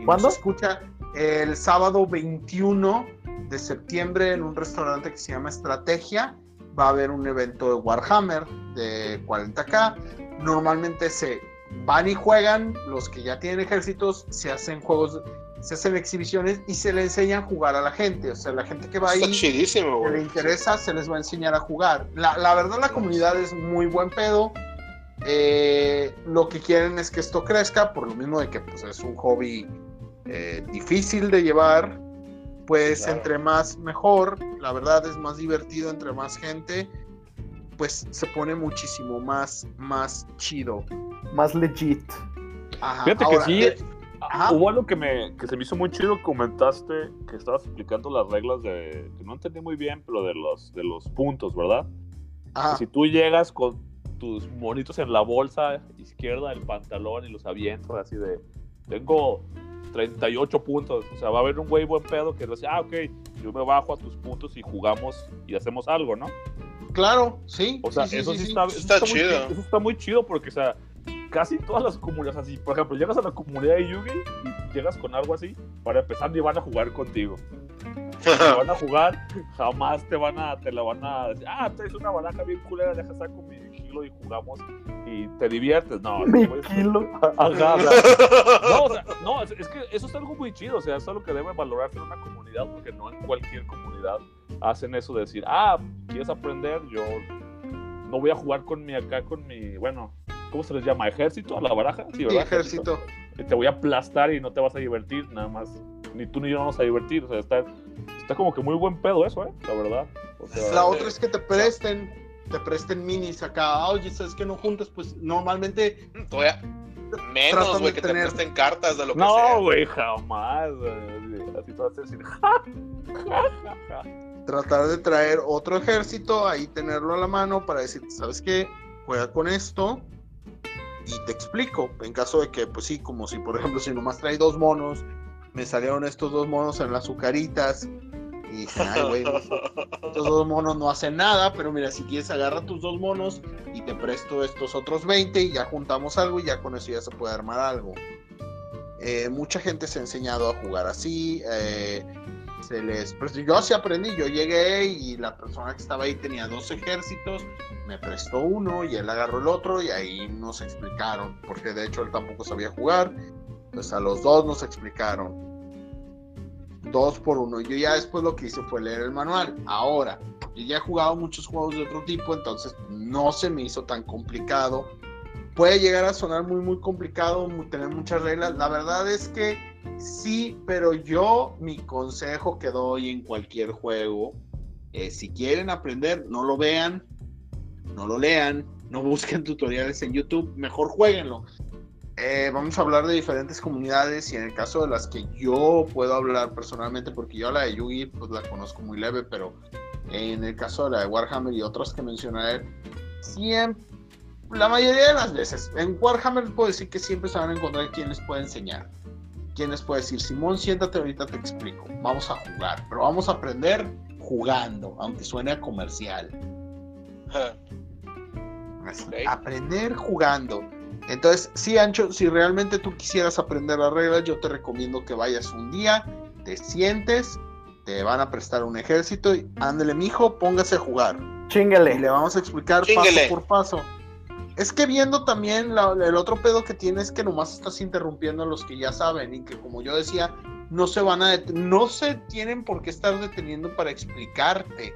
¿Cuándo? escucha el sábado 21 de septiembre en un restaurante que se llama Estrategia. Va a haber un evento de Warhammer de 40k. Normalmente se van y juegan, los que ya tienen ejércitos, se hacen juegos, se hacen exhibiciones y se le enseñan a jugar a la gente. O sea, la gente que va ahí chidísimo, que le interesa, se les va a enseñar a jugar. La, la verdad, la comunidad es muy buen pedo. Eh, lo que quieren es que esto crezca, por lo mismo de que pues, es un hobby eh, difícil de llevar. Pues Claro. entre más mejor, la verdad es más divertido entre más gente, pues se pone muchísimo más, más chido. Más legit. Ajá, Fíjate ahora, que sí, eh, Ajá. hubo algo que, me, que se me hizo muy chido, comentaste que estabas explicando las reglas de, que no entendí muy bien, pero de los, de los puntos, ¿verdad? ajá, Si tú llegas con tus monitos en la bolsa izquierda del pantalón y los avientas así de, tengo 38 puntos, o sea, va a haber un güey buen pedo que dice, ah, ok, yo me bajo a tus puntos y jugamos y hacemos algo, ¿no? claro, sí. O sea, sí, eso sí, sí, sí. está, eso Está muy chido. Eso está muy chido porque, o sea, casi todas las comunidades así, por ejemplo, llegas a la comunidad de Yugi y llegas con algo así, para empezar ni van a jugar contigo. Te van a jugar, jamás te van a, te la van a decir, ah, traes una baraja bien culera, deja saco mi kilo y jugamos y te diviertes. No, Mi güey, kilo. Ajá, o sea, no, o sea, no, es, que eso es algo muy chido, o sea, es algo que debe valorarse en una comunidad, porque no en cualquier comunidad hacen eso de decir, ah, ¿quieres aprender? Yo no voy a jugar con mi acá, con mi, bueno, ¿cómo se les llama? ¿Ejército? ¿A la baraja? Sí, ¿verdad? ejército. Y te voy a aplastar y no te vas a divertir, nada más. Ni tú ni yo nos vamos a divertir, o sea, está, está como que muy buen pedo eso, ¿eh? La verdad. O sea, La otra es que te presten, te presten minis acá. Oye, ¿sabes que no juntas? Pues normalmente Todavía menos, güey, de que tener- te presten cartas de lo que sea. no, güey, jamás. Así te vas a decir, tratar de traer otro ejército, ahí tenerlo a la mano para decir, ¿sabes qué? Juega con esto y te explico. En caso de que, pues sí, como si, por ejemplo, si nomás trae dos monos, me salieron estos dos monos en las azucaritas dije, estos dos monos no hacen nada, pero mira, si quieres agarra tus dos monos y te presto estos otros 20 y ya juntamos algo y ya con eso ya se puede armar algo. Eh, mucha gente se ha enseñado a jugar así. eh, se les prestó. Yo sí aprendí, yo llegué y la persona que estaba ahí tenía dos ejércitos, me prestó uno y él agarró el otro y ahí nos explicaron, porque de hecho él tampoco sabía jugar, pues a los dos nos explicaron. Dos por uno. Yo ya después lo que hice fue leer el manual. Ahora, yo ya he jugado muchos juegos de otro tipo, entonces no se me hizo tan complicado. Puede llegar a sonar muy, muy complicado, tener muchas reglas. La verdad es que sí, pero yo mi consejo que doy en cualquier juego, si quieren aprender, no lo vean, no lo lean, no busquen tutoriales en YouTube, mejor jueguenlo. Eh, vamos a hablar de diferentes comunidades y en el caso de las que yo puedo hablar personalmente, porque yo la de Yugi pues la conozco muy leve, pero en el caso de la de Warhammer y otras que mencionaré, siempre, la mayoría de las veces, en Warhammer puedo decir que siempre se van a encontrar quien les puede enseñar, ¿quién les puede decir? Simón, siéntate, ahorita te explico. Vamos a jugar, pero vamos a aprender jugando, aunque suene a comercial. Aprender jugando. Entonces, sí, Ancho, si realmente tú quisieras aprender las reglas, yo te recomiendo que vayas un día, te sientes, te van a prestar un ejército y ándele, mijo, póngase a jugar. Chingale. Y le vamos a explicar paso por paso. Es que viendo también el otro pedo que tienes es que nomás estás interrumpiendo a los que ya saben y que como yo decía, no se van a no se tienen por qué estar deteniendo para explicarte.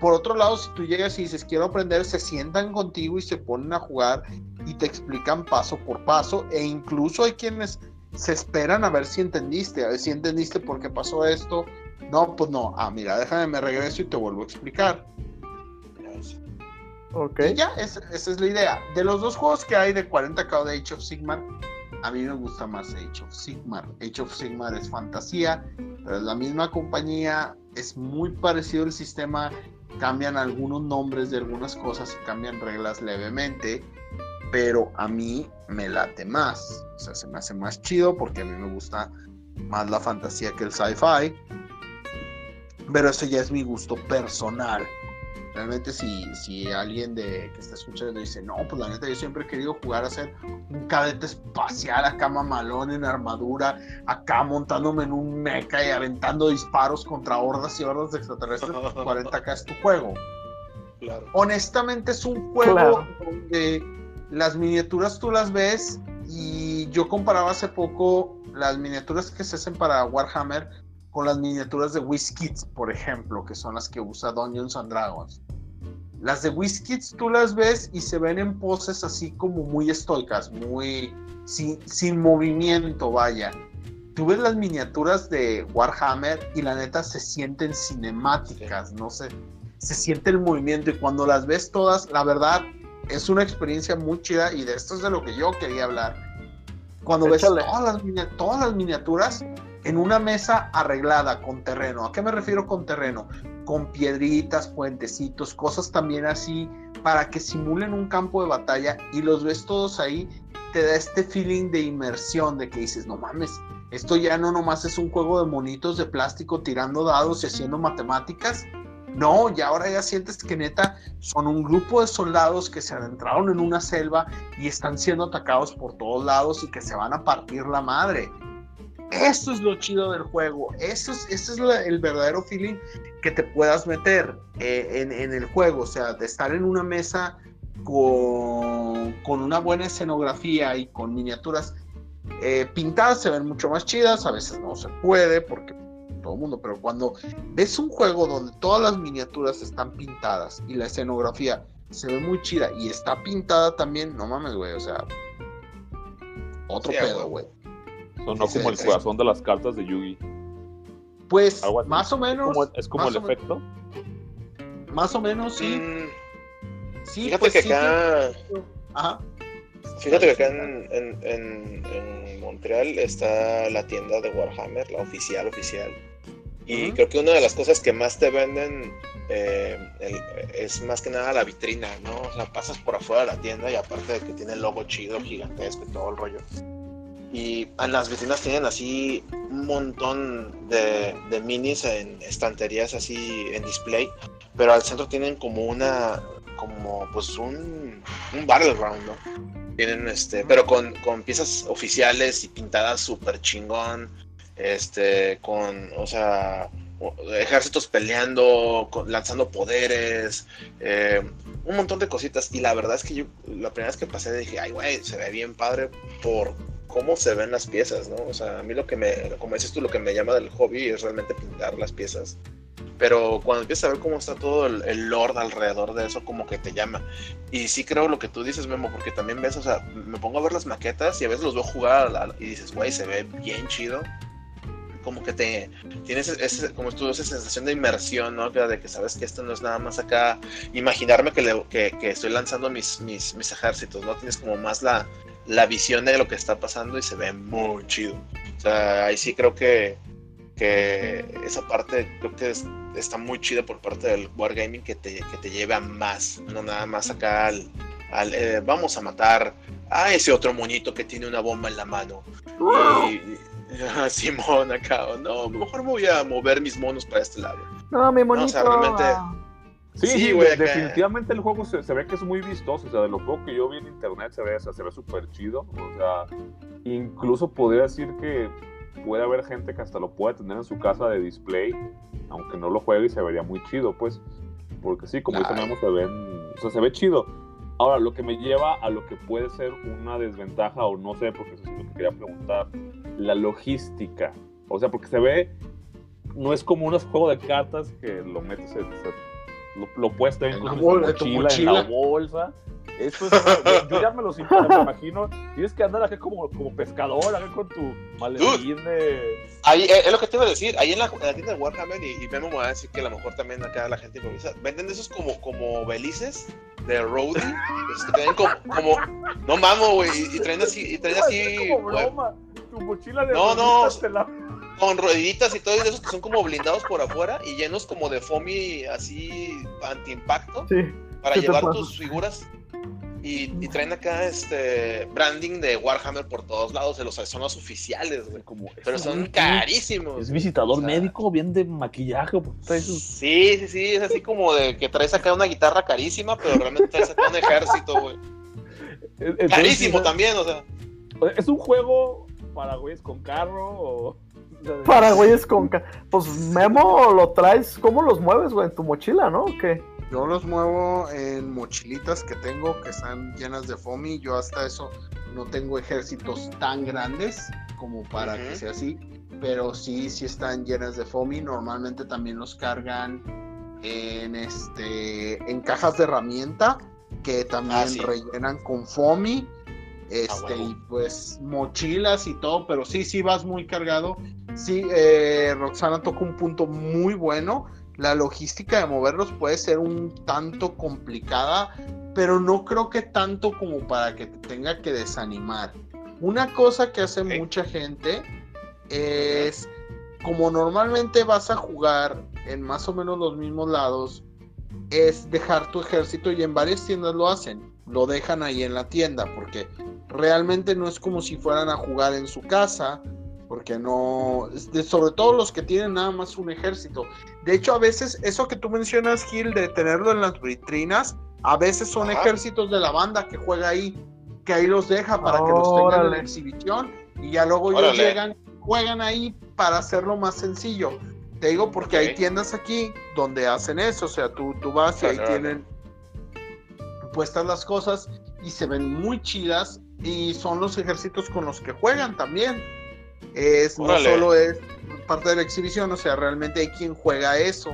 Por otro lado, si tú llegas y dices quiero aprender, se sientan contigo y se ponen a jugar y te explican paso por paso e incluso hay quienes se esperan a ver si entendiste, a ver si entendiste por qué pasó esto. No, pues no, ah, mira, déjame, me regreso y te vuelvo a explicar. Ok. Y ya, esa es la idea. De los dos juegos que hay de 40k de Age of Sigmar, a mí me gusta más Age of Sigmar. Age of Sigmar es fantasía, pero es la misma compañía, es muy parecido el sistema, cambian algunos nombres de algunas cosas y cambian reglas levemente, pero a mí me late más. O sea, se me hace más chido porque a mí me gusta más la fantasía que el sci-fi. Pero eso ya es mi gusto personal. Realmente si, si alguien de, que está escuchando dice, no, pues la neta yo siempre he querido jugar a ser un cadete espacial, acá mamalón en armadura, acá montándome en un mecha y aventando disparos contra hordas y hordas de extraterrestres, 40k pues es tu juego. Honestamente es un juego donde las miniaturas tú las ves y yo comparaba hace poco las miniaturas que se hacen para Warhammer con las miniaturas de WizKids, por ejemplo, que son las que usa Dungeons and Dragons. Las de WizKids tú las ves y se ven en poses así como muy estoicas, muy sin, sin movimiento, vaya. Tú ves las miniaturas de Warhammer y la neta se sienten cinemáticas, no sé, se siente el movimiento y cuando las ves todas, la verdad es una experiencia muy chida y de esto es de lo que yo quería hablar. Cuando ves todas las, todas las miniaturas, en una mesa arreglada con terreno. ¿A qué me refiero con terreno? Con piedritas, puentecitos, cosas también así para que simulen un campo de batalla y los ves todos ahí, te da este feeling de inmersión, de que dices, no mames, esto ya no nomás es un juego de monitos de plástico tirando dados y haciendo matemáticas. No, y ahora ya sientes que neta son un grupo de soldados que se adentraron en una selva y están siendo atacados por todos lados y que se van a partir la madre. Eso es lo chido del juego. Eso es, ese es el verdadero feeling que te puedas meter eh, en, el juego. O sea, de estar en una mesa con, una buena escenografía y con miniaturas eh, pintadas, se ven mucho más chidas. A veces no se puede porque todo el mundo, pero cuando ves un juego donde todas las miniaturas están pintadas y la escenografía se ve muy chida y está pintada también, no mames, güey. O sea, otro pedo, güey. Sonó como el corazón de las cartas de Yugi. Pues más o menos. es como el efecto. Más o menos, sí. Mm, sí fíjate pues que acá. Ajá. Fíjate que acá en, en, Montreal está la tienda de Warhammer, la oficial, oficial. Y creo que una de las cosas que más te venden eh, es más que nada la vitrina, ¿no? O sea, pasas por afuera de la tienda y aparte de que tiene el logo chido, gigantesco y todo el rollo y en las vitrinas tienen así un montón de, minis en estanterías así en display, pero al centro tienen como una, como pues un, un battleground, ¿no? Tienen este, pero con, con piezas oficiales y pintadas súper chingón, este, con, o sea, ejércitos peleando, lanzando poderes, eh, un montón de cositas. Y la verdad es que yo, la primera vez que pasé dije, ay, güey, se ve bien padre por cómo se ven las piezas, ¿no? O sea, a mí lo que me, como dices tú, lo que me llama del hobby es realmente pintar las piezas. Pero cuando empiezas a ver cómo está todo el, el lord alrededor de eso, como que te llama. Y sí creo lo que tú dices, Memo, porque también ves, o sea, me pongo a ver las maquetas y a veces los veo jugar y dices, güey, se ve bien chido como que te tienes ese, como tú, esa sensación de inmersión, ¿no? De que sabes que esto no es nada más acá, imaginarme que, le, que, que, estoy lanzando mis, mis, mis, ejércitos, ¿no? Tienes como más la, la visión de lo que está pasando y se ve muy chido. O sea, ahí sí creo que, que esa parte creo que está muy chida por parte del Wargaming que te, que te lleve a más, no nada más acá al, eh, vamos a matar a ese otro moñito que tiene una bomba en la mano. Y, Ah, Simón acá, no, mejor me voy a mover mis monos para este lado. No, mi No, monito. o sea, realmente. Sí, Sí, sí, güey, de- definitivamente el juego se, se ve que es muy vistoso. O sea, de lo poco que yo vi en internet se ve, o sea, se ve súper chido. O sea, incluso podría decir que puede haber gente que hasta lo pueda tener en su casa de display, aunque no lo juegue y se vería muy chido, pues. Porque sí, como dice. Memo, se ven, o sea, se ve chido. Ahora, lo que me lleva a lo que puede ser una desventaja, o no sé, porque eso es lo que quería preguntar, la logística. O sea, porque se ve, no es como un juego de cartas que lo metes en, lo, lo puedes tener En la en bol- tu en tu mochila, en la mochila. bolsa. Esto es, yo, yo ya me lo siento, me imagino. Tienes que andar acá como, como pescador, acá con tu maletín de. Ahí, eh, es lo que te iba a decir, ahí en la, en la tienda de Warhammer, y, y Memo me va a decir que a lo mejor también acá la gente improvisa, venden esos como, como belices de roadie, que traen como, como, no mamo, güey, y, y traen así, y traen así, como broma. Tu mochila de No, no. rueditas te la- con rueditas y todo, y de esos que son como blindados por afuera, y llenos como de foamy así, anti-impacto, Sí. para ¿qué te llevar tus figuras. Y, y traen acá este branding de Warhammer por todos lados, de los son los oficiales, güey. Como, Pero "Este son carísimos. Es visitador O sea, médico, vende maquillaje. pues, trae sus- Sí, sí, sí, es así como de que traes acá una guitarra carísima, pero realmente traes acá un ejército, güey. Entonces, Carísimo también, o sea. ¿Es un juego para güeyes con carro o.? o sea, de- Para güeyes con. ca- Pues Memo lo traes. ¿Cómo los mueves, güey? En tu mochila, ¿no? ¿O qué? Yo los muevo en mochilitas que tengo que están llenas de foamy. Yo hasta eso no tengo ejércitos tan grandes como para que sea así. Pero sí, sí están llenas de foamy. Normalmente también los cargan en este en cajas de herramienta que también Ah, sí. rellenan con foamy. Este, huevo. y pues mochilas y todo, pero sí, sí vas muy cargado. Sí, eh, Roxana toca un punto muy bueno. La logística de moverlos puede ser un tanto complicada, pero no creo que tanto como para que te tenga que desanimar. Una cosa que hace mucha gente es, como normalmente vas a jugar en más o menos los mismos lados, es dejar tu ejército y en varias tiendas lo hacen. Lo dejan ahí en la tienda porque realmente no es como si fueran a jugar en su casa, porque no, sobre todo los que tienen nada más un ejército. De hecho, a veces eso que tú mencionas, Gil, de tenerlo en las vitrinas, a veces son Ajá. ejércitos de la banda que juega ahí, que ahí los deja para que los tengan en la exhibición y ya luego ellos Órale. llegan, juegan ahí para hacerlo más sencillo. Te digo porque hay tiendas aquí donde hacen eso, o sea, tú, tú vas y ahí Órale. tienen puestas las cosas y se ven muy chidas y son los ejércitos con los que juegan también. Es no solo es parte de la exhibición, o sea, realmente hay quien juega eso.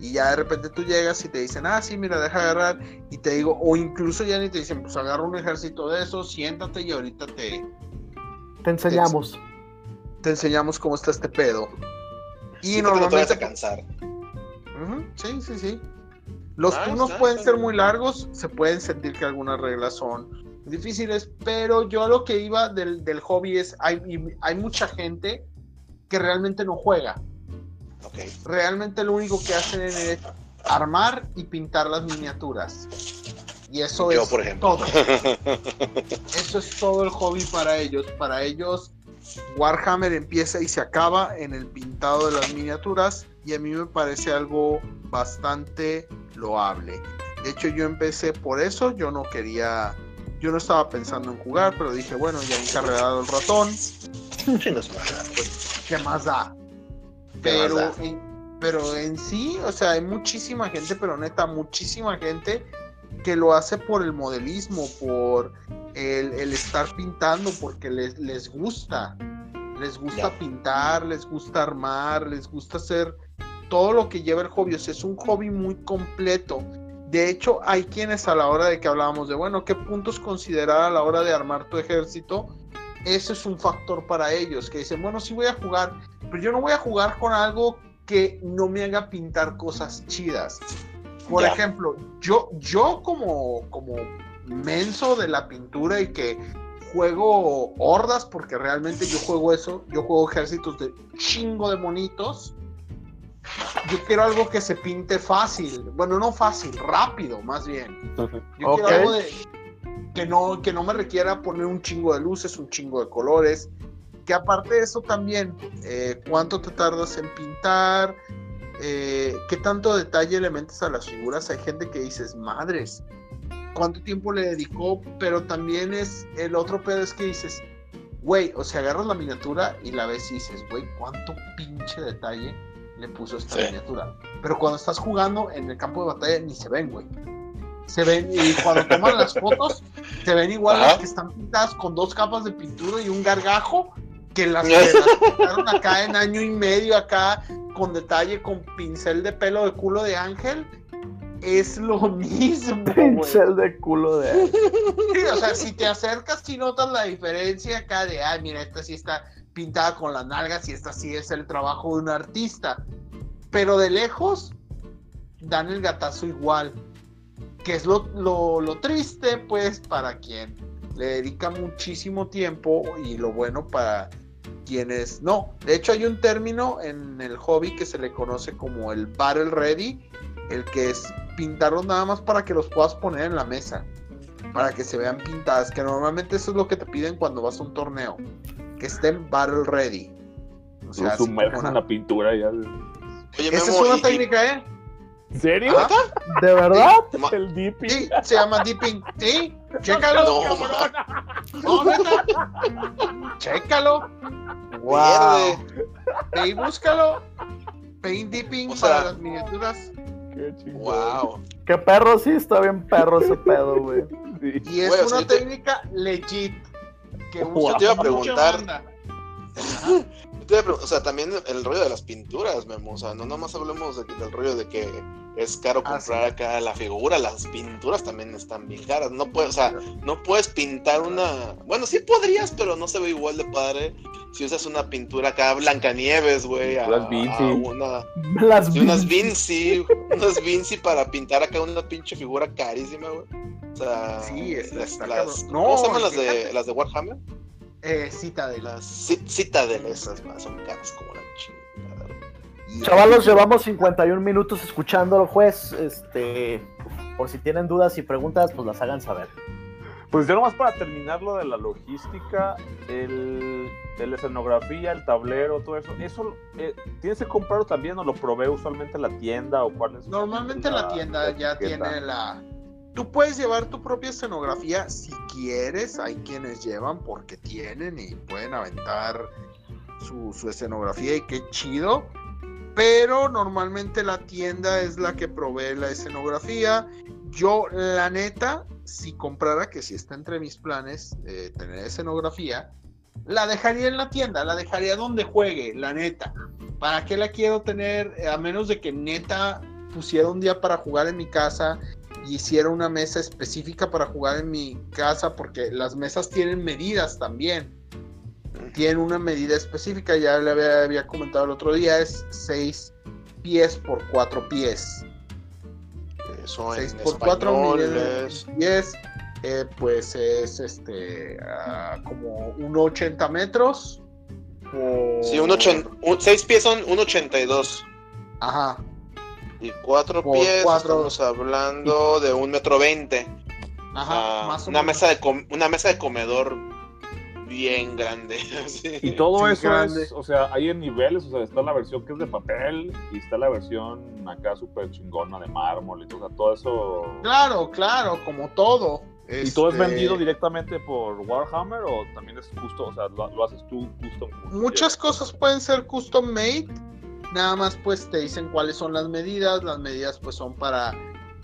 Y ya de repente tú llegas y te dicen, ah, sí, mira, deja agarrar. Y te digo, o incluso ya ni te dicen, pues agarra un ejército de esos, siéntate y ahorita te, Te enseñamos. te enseñamos cómo está este pedo. Y Y no te vayas normalmente a cansar. Sí, sí, sí. Los Ah, turnos pueden ser muy largos, se pueden sentir que algunas reglas son difíciles, pero yo lo que iba del, del hobby es, hay, hay mucha gente que realmente no juega. Ok. Realmente lo único que hacen es armar y pintar las miniaturas. Y eso Yo, es por ejemplo. todo. Eso es todo el hobby para ellos. Para ellos, Warhammer empieza y se acaba en el pintado de las miniaturas y a mí me parece algo bastante loable. De hecho, yo empecé por eso, yo no quería, yo no estaba pensando en jugar, pero dije, bueno, ya he encarregado el ratón, pues. ¿qué más da? ¿Qué más Pero da? en, pero en sí, o sea, hay muchísima gente, pero neta, muchísima gente que lo hace por el modelismo, por el, el estar pintando, porque les, les gusta. Les gusta pintar, les gusta armar, les gusta hacer todo lo que lleva el hobby. O sea, es un hobby muy completo. De hecho, hay quienes a la hora de que hablábamos de, bueno, ¿qué puntos considerar a la hora de armar tu ejército? Eso es un factor para ellos, que dicen, bueno, sí voy a jugar, pero yo no voy a jugar con algo que no me haga pintar cosas chidas. Por ejemplo, yo, yo como, como menso de la pintura y que juego hordas, porque realmente yo juego eso, yo juego ejércitos de chingo de monitos. Yo quiero algo que se pinte fácil, bueno, no fácil, rápido, más bien. Yo quiero algo de, que, no, que no me requiera poner un chingo de luces, un chingo de colores. que aparte de eso también, eh, ¿cuánto te tardas en pintar? Eh, ¿Qué tanto detalle le metes a las figuras? Hay gente que dices, madres, ¿cuánto tiempo le dedicó? Pero también es, el otro pedo es que dices, güey, o sea, agarras la miniatura y la ves y dices, güey, ¿cuánto pinche detalle le puso esta Sí. miniatura? Pero cuando estás jugando en el campo de batalla ni se ven, güey. Se ven, y cuando toman las fotos, se ven igual Ajá. las que están pintadas con dos capas de pintura y un gargajo, que las que las pintaron acá en año y medio, acá, con detalle, con pincel de pelo de culo de ángel. Es lo mismo. Pincel de culo de. Sí, o sea, si te acercas, sí notas la diferencia acá de, ay, mira, esta sí está pintada con las nalgas y esta sí es el trabajo de un artista. Pero de lejos, dan el gatazo igual. Que es lo, lo, triste, pues, para quien le dedica muchísimo tiempo y lo bueno para quienes no. De hecho, hay un término en el hobby que se le conoce como el Battle Ready, el que es pintarlos nada más para que los puedas poner en la mesa para que se vean pintadas, que normalmente eso es lo que te piden cuando vas a un torneo, que estén battle ready. O sea, Lo sumergen en una- la pintura ya. Oye, Esa es una y- técnica, ¿eh? ¿En serio? ¿De verdad? ma- El dipping. Sí, se llama dipping. Sí, chécalo. No. No, neta. Chécalo. Wow. Ve y búscalo. Paint dipping O sea- para las miniaturas. Qué chingón. Wow. Qué perro, sí, está bien perro ese pedo, güey. Sí. Y es una te- técnica legit. Que Wow. usa Yo te iba a preguntar- te iba a O sea, también el rollo de las pinturas, Memo. O sea, no nomás hablemos de- del rollo de que es caro Ah, comprar acá la figura, las pinturas también están bien caras. No puedes, o sea, no puedes pintar una. Bueno, sí podrías, pero no se ve igual de padre si usas una pintura acá Blancanieves, güey. A, Las Vinci. una, Las sí, unas. Vinci, unas Vinci para pintar acá una pinche figura carísima, güey. O sea, Sí, está- las, está las- cabrón. ¿cómo No, se llaman las de, las de Warhammer? Eh, cita de Las Cit- Citadel, esas más, son caras como la chingada. Chavalos, llevamos 51 minutos escuchándolo, juez. Este, por si tienen dudas y preguntas, pues las hagan saber. Pues yo nomás para terminar lo de la logística, el, de la escenografía, el tablero, todo eso, ¿eso eh, tienes que comprarlo también o lo provee usualmente la tienda o cuál es? Normalmente la tienda ya tiene la. Tú puedes llevar tu propia escenografía si quieres. Hay quienes llevan porque tienen y pueden aventar su, escenografía y qué chido. Pero normalmente la tienda es la que provee la escenografía. Yo, la neta, si comprara, que si está entre mis planes eh, tener escenografía, la dejaría en la tienda, la dejaría donde juegue, la neta. ¿Para qué la quiero tener? A menos de que neta pusiera un día para jugar en mi casa hiciera una mesa específica para jugar en mi casa, porque las mesas tienen medidas también. Tienen una medida específica, ya le había, había comentado el otro día, es 6 pies por 4 pies. Eso 6 en por 4 español es... 10, eh, pues es este ah, como 1,80 metros. por- Sí, un ochen- un- seis pies son 1.82 Ajá, y cuatro Por pies cuatro. estamos hablando de un metro veinte. ajá, Ah, más o una menos. mesa de com- una mesa de comedor bien grande. sí. Y todo Sí, eso grande. es, o sea, hay en niveles, o sea, está la versión que es de papel y está la versión acá súper chingona de mármol y todo, o sea, todo eso. Claro, claro, como todo. ¿Y todo es Este, vendido directamente por Warhammer o también es justo, o sea, lo, lo haces tú custom? Muchas cosas pueden ser custom made. Nada más pues te dicen cuáles son las medidas. Las medidas pues son para,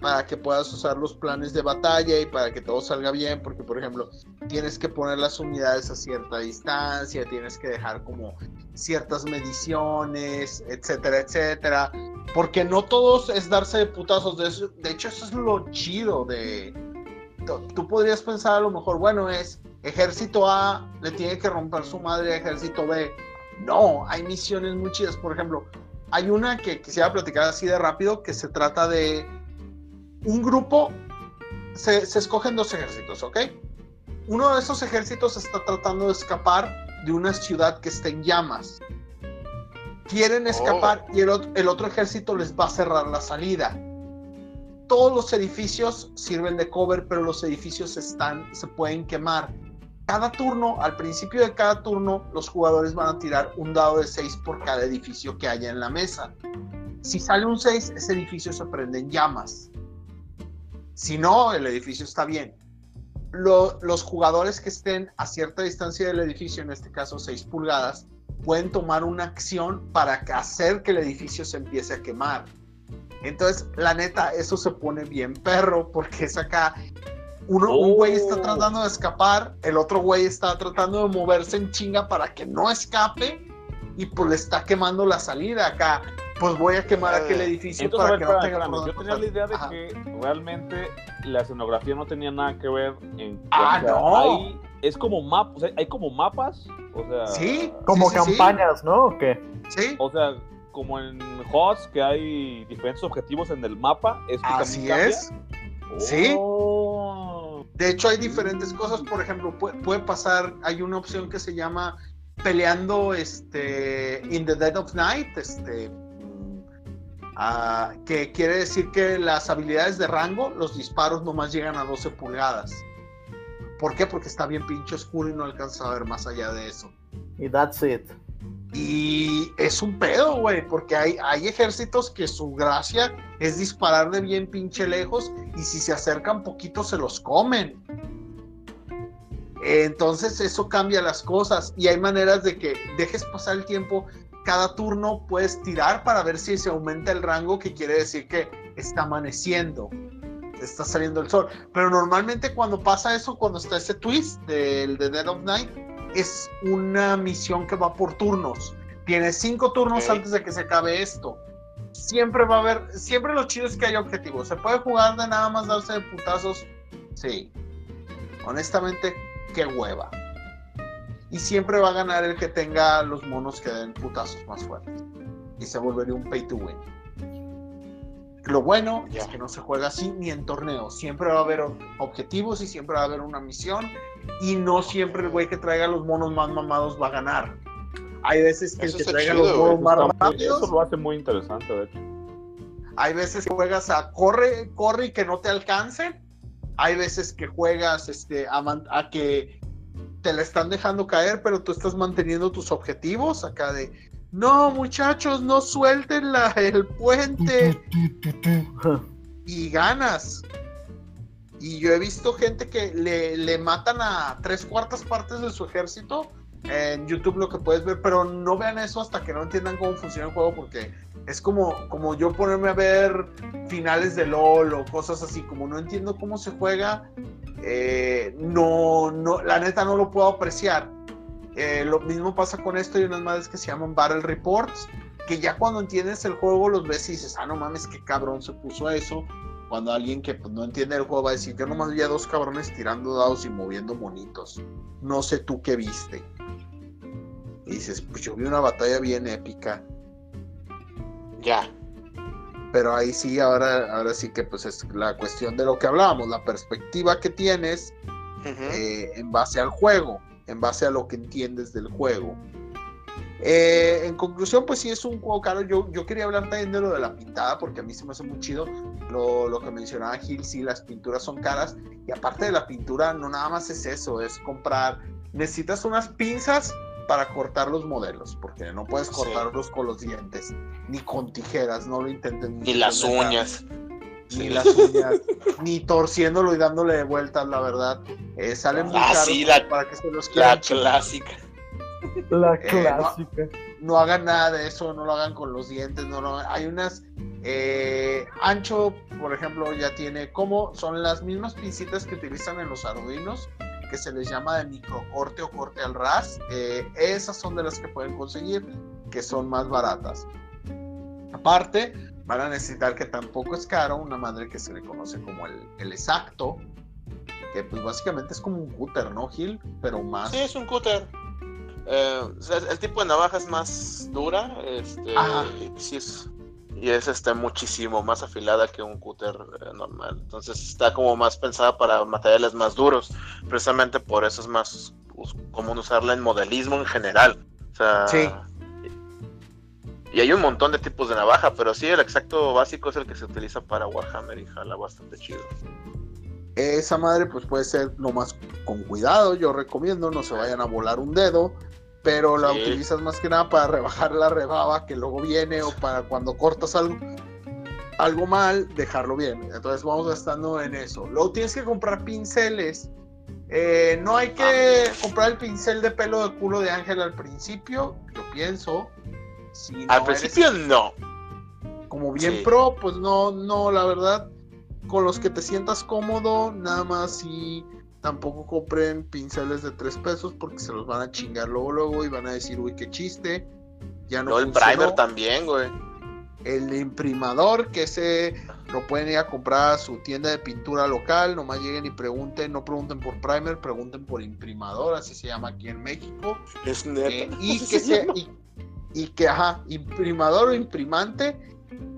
para que puedas usar los planes de batalla y para que todo salga bien. Porque por ejemplo tienes que poner las unidades a cierta distancia, tienes que dejar como ciertas mediciones, etcétera, etcétera. Porque no todos es darse de putazos. De, eso- de hecho eso es lo chido de... tú- podrías pensar a lo mejor, bueno, es ejército A le tiene que romper su madre a ejército B. No, hay misiones muy chidas. Por ejemplo, hay una que quisiera platicar así de rápido que se trata de un grupo. Se, se escogen dos ejércitos, ¿ok? Uno de esos ejércitos está tratando de escapar de una ciudad que está en llamas. Quieren escapar y el, ot- el otro ejército les va a cerrar la salida. Todos los edificios sirven de cover, pero los edificios están, se pueden quemar. Cada turno, al principio de cada turno, los jugadores van a tirar un dado de 6 por cada edificio que haya en la mesa. Si sale un 6, ese edificio se prende en llamas. Si no, el edificio está bien. Lo- los jugadores que estén a cierta distancia del edificio, en este caso 6 pulgadas, pueden tomar una acción para hacer que el edificio se empiece a quemar. Entonces, la neta, eso se pone bien perro, porque es acá. Uno, Un güey está Oh. tratando de escapar, el otro güey está tratando de moverse en chinga para que no escape, y pues le está quemando la salida acá. Pues voy a quemar aquel edificio Entonces, a para ver, que no tenga yo tenía la idea de Ajá. que realmente la escenografía no tenía nada que ver en Ah, no. hay- es como mapas, o sea, hay como mapas, o sea, Sí. Como Sí, sí, sí. campañas, ¿no? ¿O qué? Sí, o sea, como en HOTS que hay diferentes objetivos en el mapa, es que así es. Sí. De hecho, hay diferentes cosas. Por ejemplo, puede, puede pasar, hay una opción que se llama peleando este, in the dead of night, este, mm, ah, que quiere decir que las habilidades de rango, los disparos nomás llegan a 12 pulgadas. ¿Por qué? Porque está bien pinche oscuro y no alcanza a ver más allá de eso. Y that's it. Y es un pedo, güey, porque hay, hay ejércitos que su gracia es disparar de bien pinche lejos y si se acercan poquito se los comen. Entonces eso cambia las cosas y hay maneras de que dejes pasar el tiempo. Cada turno puedes tirar para ver si se aumenta el rango, que quiere decir que está amaneciendo, está saliendo el sol. Pero normalmente cuando pasa eso, cuando está ese twist del de Dead of Night, es una misión que va por turnos. Tienes cinco turnos antes de que se acabe esto. Siempre va a haber, siempre lo chido es que hay objetivos. ¿Se puede jugar de nada más darse de putazos? Sí. Honestamente, qué hueva. Y siempre va a ganar el que tenga los monos que den putazos más fuertes. Y se volvería un pay to win. Lo bueno es que no se juega así ni en torneos. Siempre va a haber objetivos y siempre va a haber una misión. Y no siempre el güey que traiga los monos más mamados va a ganar. Hay veces que Eso el que traiga chido, los monos más rápidos. eso lo hace muy interesante, de hecho. Hay veces que juegas a corre, corre y que no te alcance. Hay veces que juegas este, a, man- a que te la están dejando caer, pero tú estás manteniendo tus objetivos acá de, no muchachos, no suelten la, el puente y ganas. Y yo he visto gente que le, le matan a tres cuartas partes de su ejército. En YouTube lo que puedes ver, pero no vean eso hasta que no entiendan cómo funciona el juego, porque es como, como yo ponerme a ver finales de LOL o cosas así, como no entiendo cómo se juega, eh, no, no, la neta no lo puedo apreciar. Eh, lo mismo pasa con esto y unas madres que se llaman Battle Reports, que ya cuando entiendes el juego los ves y dices, ah, no mames, qué cabrón se puso eso. Cuando alguien que pues, no entiende el juego va a decir, yo nomás vi a dos cabrones tirando dados y moviendo monitos. No sé tú qué viste. Y dices, pues yo vi una batalla bien épica. Ya. Pero ahí sí, ahora, ahora sí que pues es la cuestión de lo que hablábamos, la perspectiva que tienes eh, en base al juego, en base a lo que entiendes del juego. Eh, en conclusión, pues sí es un juego caro. Yo, yo quería hablar también de lo de la pintada, porque a mí se me hace muy chido lo, lo que mencionaba Gil, sí, las pinturas son caras. Y aparte de la pintura, no nada más es eso, es comprar. Necesitas unas pinzas para cortar los modelos, porque no puedes Sí. cortarlos con los dientes, ni con tijeras, no lo intenten. Ni las uñas. Ni las uñas, ni torciéndolo y dándole vueltas, la verdad. Eh, salen muy Ah, caros sí, la- para que se los La quieran chingar. clásica. La Eh, clásica. no hagan nada de eso, no lo hagan con los dientes, no lo Hay unas, eh, Ancho, por ejemplo, ya tiene como son las mismas pincitas que utilizan en los arduinos, que se les llama de microcorte o corte al ras. Eh, esas son de las que pueden conseguir, que son más baratas. Aparte, van a necesitar que tampoco es caro una madre que se le conoce como el, el exacto, que pues básicamente es como un cúter, ¿no, Gil? Pero más... Sí, es un cúter. Eh, el tipo de navaja es más dura. Este, Ajá. y sí es, y es este, muchísimo más afilada que un cúter eh, normal. Entonces está como más pensada para materiales más duros. Precisamente por eso es más común usarla en modelismo en general. O sea, Sí. Y hay un montón de tipos de navaja, pero sí, el exacto básico es el que se utiliza para Warhammer y jala bastante chido. Esa madre pues puede ser lo más con cuidado, yo recomiendo, no se vayan a volar un dedo, pero la Sí. utilizas más que nada para rebajar la rebaba que luego viene o para cuando cortas algo, algo mal, dejarlo bien. Entonces vamos gastando en eso. Luego tienes que comprar pinceles. Eh, no hay que comprar el pincel de pelo de culo de Ángel al principio, yo pienso. Si no Al eres principio no. como bien Sí. pro, pues no, no, la verdad, con los que te sientas cómodo, nada más y tampoco compren pinceles de tres pesos porque se los van a chingar luego, luego y van a decir, uy, qué chiste. Ya no No, el funcionó". primer también, güey. El imprimador, que ese lo pueden ir a comprar a su tienda de pintura local, nomás lleguen y pregunten, no pregunten por primer, pregunten por imprimador, así se llama aquí en México. Es Eh, neta. y que sea y, y que ajá imprimador o imprimante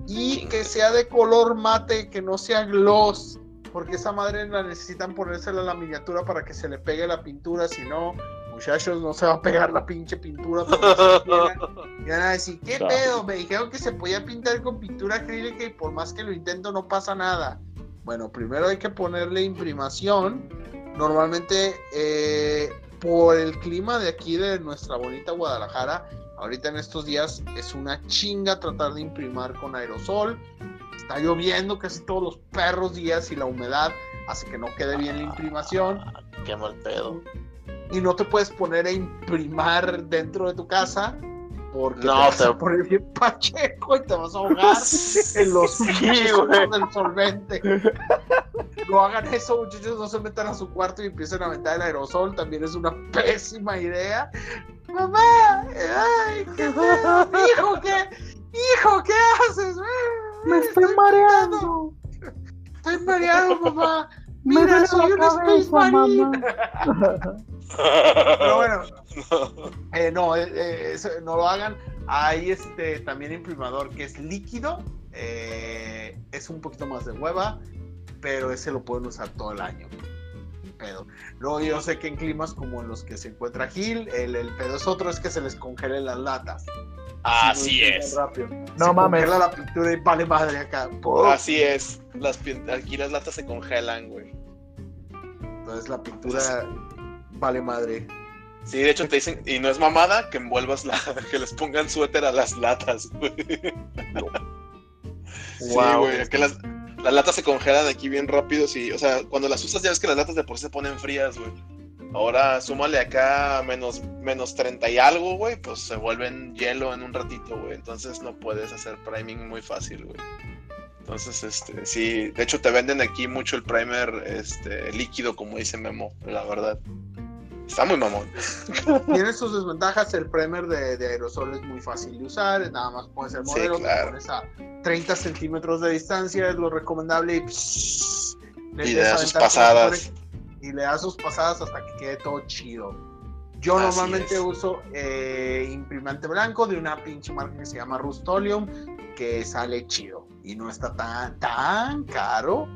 y que sea de color mate que no sea gloss porque esa madre la necesitan ponérsela a la miniatura para que se le pegue la pintura si no muchachos no se va a pegar la pinche pintura. Y van a decir qué pedo me dijeron que se podía pintar con pintura acrílica y por más que lo intento no pasa nada bueno primero hay que ponerle imprimación. Normalmente eh, por el clima de aquí de nuestra bonita Guadalajara, ahorita en estos días es una chinga tratar de imprimar con aerosol. Está lloviendo casi todos los perros días y la humedad hace que no quede bien la imprimación. Qué mal pedo. Y no te puedes poner a imprimar dentro de tu casa porque No, te vas te- a poner bien pacheco y te vas a ahogar en los ojos del solvente. No hagan eso, muchachos, no se metan a su cuarto y empiecen a aventar el aerosol, también es una pésima idea. Mamá, ay, qué hijo, ¿qué? Hijo, ¿qué haces? Me estoy mareando. Estoy mareado. Me Mira, duele soy un Space Marine. mamá. Pero bueno, eh, no, eh, eh, eso, no lo hagan. Hay este también imprimador que es líquido, eh, es un poquito más de hueva, pero ese lo pueden usar todo el año. Pedo. Luego yo sé que en climas como en los que se encuentra Gil, el, el pedo es otro, es que se les congelen las latas. Así no es. No se mames. congela la pintura y vale madre acá. ¡pum! Así es. Las, aquí las latas se congelan, güey. Entonces la pintura vale madre. Sí, de hecho te dicen, y no es mamada, que envuelvas la, que les pongan suéter a las latas, güey. Sí, Wow. güey, que las, las latas se congelan aquí bien rápido, sí. O sea, cuando las usas ya ves que las latas de por sí se ponen frías, güey. Ahora súmale acá menos, menos 30 y algo, güey, pues se vuelven hielo en un ratito, güey. Entonces no puedes hacer priming muy fácil, güey. Entonces, este, sí, de hecho te venden aquí mucho el primer este, líquido, como dice Memo, la verdad. Está muy mamón. Tiene sus desventajas, el primer de, de aerosol es muy fácil de usar, nada más puede ser Sí, modelo, te claro. pones a 30 centímetros de distancia, es lo recomendable y, pss, Y das sus pasadas. Y le das sus pasadas hasta que quede todo chido. Yo Así normalmente es. uso eh, imprimante blanco de una pinche marca que se llama Rustolium, que sale chido y no está tan, tan caro.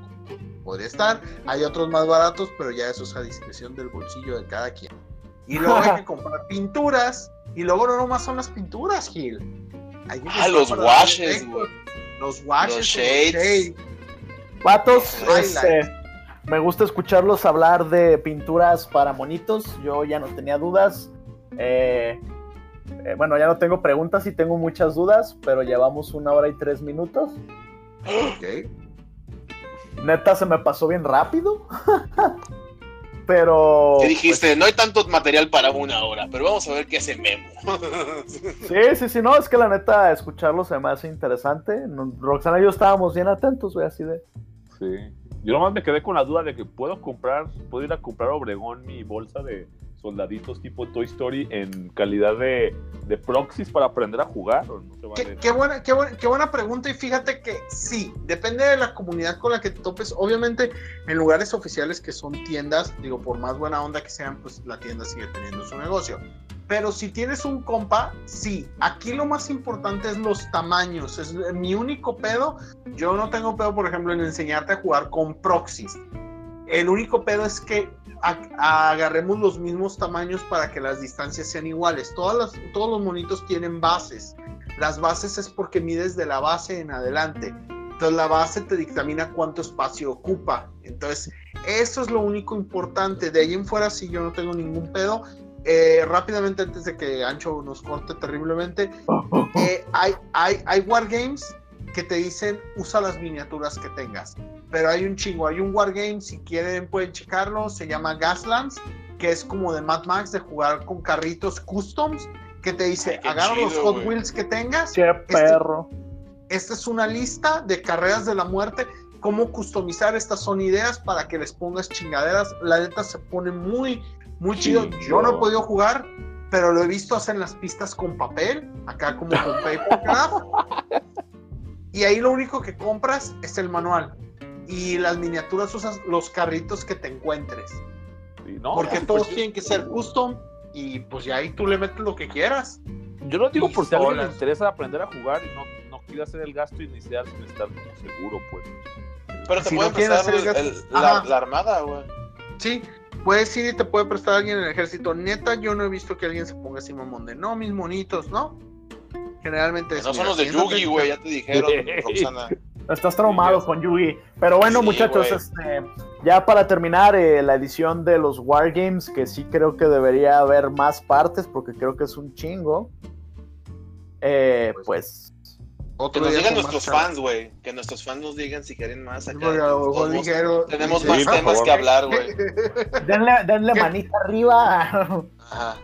Podría estar. Hay otros más baratos, pero ya eso es a discreción del bolsillo de cada quien. Y luego hay que comprar pinturas. Y luego no nomás son las pinturas, Gil. Hay que Ah, los washes, güey. Los washes, Los o shades. Vatos, este, me gusta escucharlos hablar de pinturas para monitos. Yo ya no tenía dudas. Eh, eh, bueno, ya no tengo preguntas y tengo muchas dudas, pero llevamos una hora y tres minutos. Ok. Neta, se me pasó bien rápido. pero. Te dijiste, no hay tanto material para una hora, pero vamos a ver qué hace Memo. Sí, sí, sí, no, es que la neta, escucharlo se me hace interesante. Roxana y yo estábamos bien atentos, güey, así de. Sí. Yo nomás me quedé con la duda de que puedo comprar, puedo ir a comprar a Obregón mi bolsa de soldaditos tipo Toy Story en calidad de, de proxies para aprender a jugar. ¿o no se Qué, vale? qué buena, qué, buena, qué buena pregunta y fíjate que sí, depende de la comunidad con la que te topes. Obviamente en lugares oficiales que son tiendas, digo, por más buena onda que sean, pues la tienda sigue teniendo su negocio. Pero si tienes un compa, sí, aquí lo más importante es los tamaños. Es mi único pedo. Yo no tengo pedo, por ejemplo, en enseñarte a jugar con proxies. El único pedo es que agarremos los mismos tamaños para que las distancias sean iguales. Todos los monitos tienen bases. Las bases es porque mides de la base en adelante. Entonces la base te dictamina cuánto espacio ocupa. Entonces Eso es lo único importante. De ahí en fuera, sí, yo no tengo ningún pedo. Eh, rápidamente, antes de que Ancho nos corte terriblemente, eh, hay, hay, hay wargames que te dicen usa las miniaturas que tengas. Pero hay un chingo, hay un wargame, si quieren pueden checarlo, se llama Gaslands, que es como de Mad Max, de jugar con carritos customs, que te dice, Ay, agarra los chido, Hot güey. Wheels que tengas. Qué perro. Esta es una lista de carreras de la muerte, cómo customizar, estas son ideas para que les pongas chingaderas. La neta se pone muy, muy chido. Yo no he podido jugar, pero lo he visto hacer las pistas con papel, acá como con papercraft. y ahí lo único que compras es el manual. Y las miniaturas usas los carritos que te encuentres. Sí, no, porque pues, todos tienen que ser custom y pues ya ahí tú le metes lo que quieras. Yo lo digo por si a alguien le interesa aprender a jugar y no, no quiere hacer el gasto inicial sin estar como seguro, pues. Pero te Si puede no el- gasto- el- la, Ajá. la armada, güey. Sí, puedes ir y te puede prestar alguien en el ejército. Neta, yo no he visto que alguien se ponga así mamón de no, mis monitos, ¿no? Generalmente es. No son mira, los de Yugi, güey, ya te dijeron, Roxana. Estás traumado Sí, con Yugi. Pero bueno, Sí, muchachos, este, ya para terminar eh, la edición de los Wargames, que sí creo que debería haber más partes, porque creo que es un chingo. Eh, pues. Que nos digan nuestros más fans, güey. Que nuestros fans nos digan si quieren más acá. A lo tenemos sí, más temas que hablar, güey. Denle, denle manita arriba. Ajá.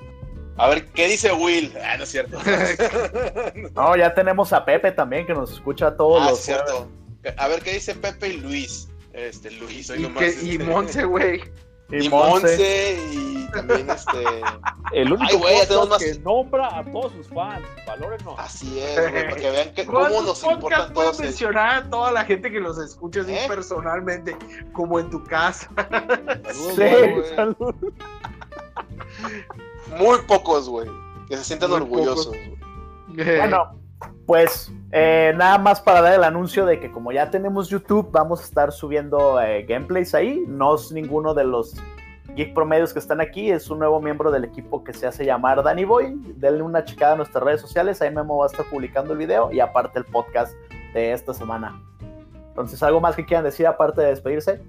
A ver, ¿qué dice Will? Ah, no es cierto. no, ya tenemos a Pepe también, que nos escucha todos ah, los. cierto. A ver, ¿qué dice Pepe y Luis? Este, Luis, hoy y, que- este, y Monse, güey. Y Y Monse. Monse, y también este. El único Ay, güey, ya podcast tenemos más- que nombra a todos sus fans. Valórenos. Así es, güey, para que vean que, cómo ¿Cuántos nos importan puedes todos. el- mencionar a toda la gente que los escucha así ¿Eh? personalmente, como en tu casa? Saludos, Sí, güey. salud. Muy pocos, güey. Que se sientan Muy orgullosos. güey. Bueno, pues eh, nada más para dar el anuncio de que como ya tenemos YouTube, vamos a estar subiendo eh, gameplays ahí. No es ninguno de los geek promedios que están aquí, es un nuevo miembro del equipo que se hace llamar Danny Boy. Denle una checada a nuestras redes sociales, ahí Memo va a estar publicando el video y aparte el podcast de esta semana. Entonces, ¿algo más que quieran decir aparte de despedirse?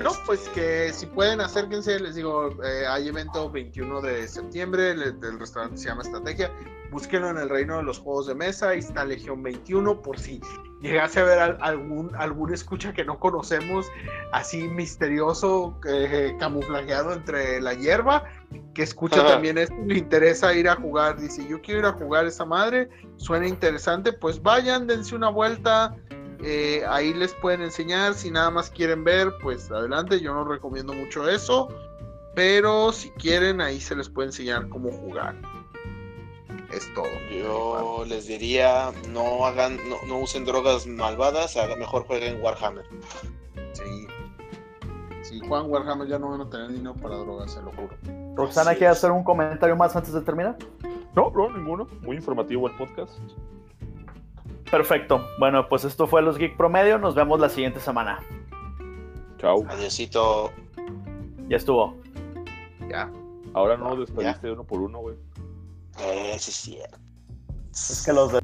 No, pues que si pueden acérquense, les digo, eh, hay evento 21 de septiembre, el, el restaurante se llama Estrategia, búsquenlo en el reino de los juegos de mesa, ahí está Legión 21, por si llegase a ver al- algún, algún escucha que no conocemos, así misterioso, eh, camuflajeado entre la hierba, que escucha Ajá. también esto, le interesa ir a jugar, dice, yo quiero ir a jugar esa madre, suena interesante, pues vayan, dense una vuelta, eh, ahí les pueden enseñar. Si nada más quieren ver, pues adelante. Yo no recomiendo mucho eso. Pero si quieren, ahí se les puede enseñar cómo jugar. Es todo. Yo les diría, no hagan, no, no usen drogas malvadas, haga- mejor jueguen Warhammer. Sí. Si juegan Warhammer ya no van a tener dinero para drogas, se lo juro. Roxana, ¿quiere hacer un comentario más antes de terminar? No, no, ninguno. Muy informativo el podcast. Perfecto. Bueno, pues esto fue Los Geek Promedio. Nos vemos la siguiente semana. Chao. Adiosito. Ya estuvo. Ya. Ahora no despediste de uno por uno, güey. Ese sí es. Es que los de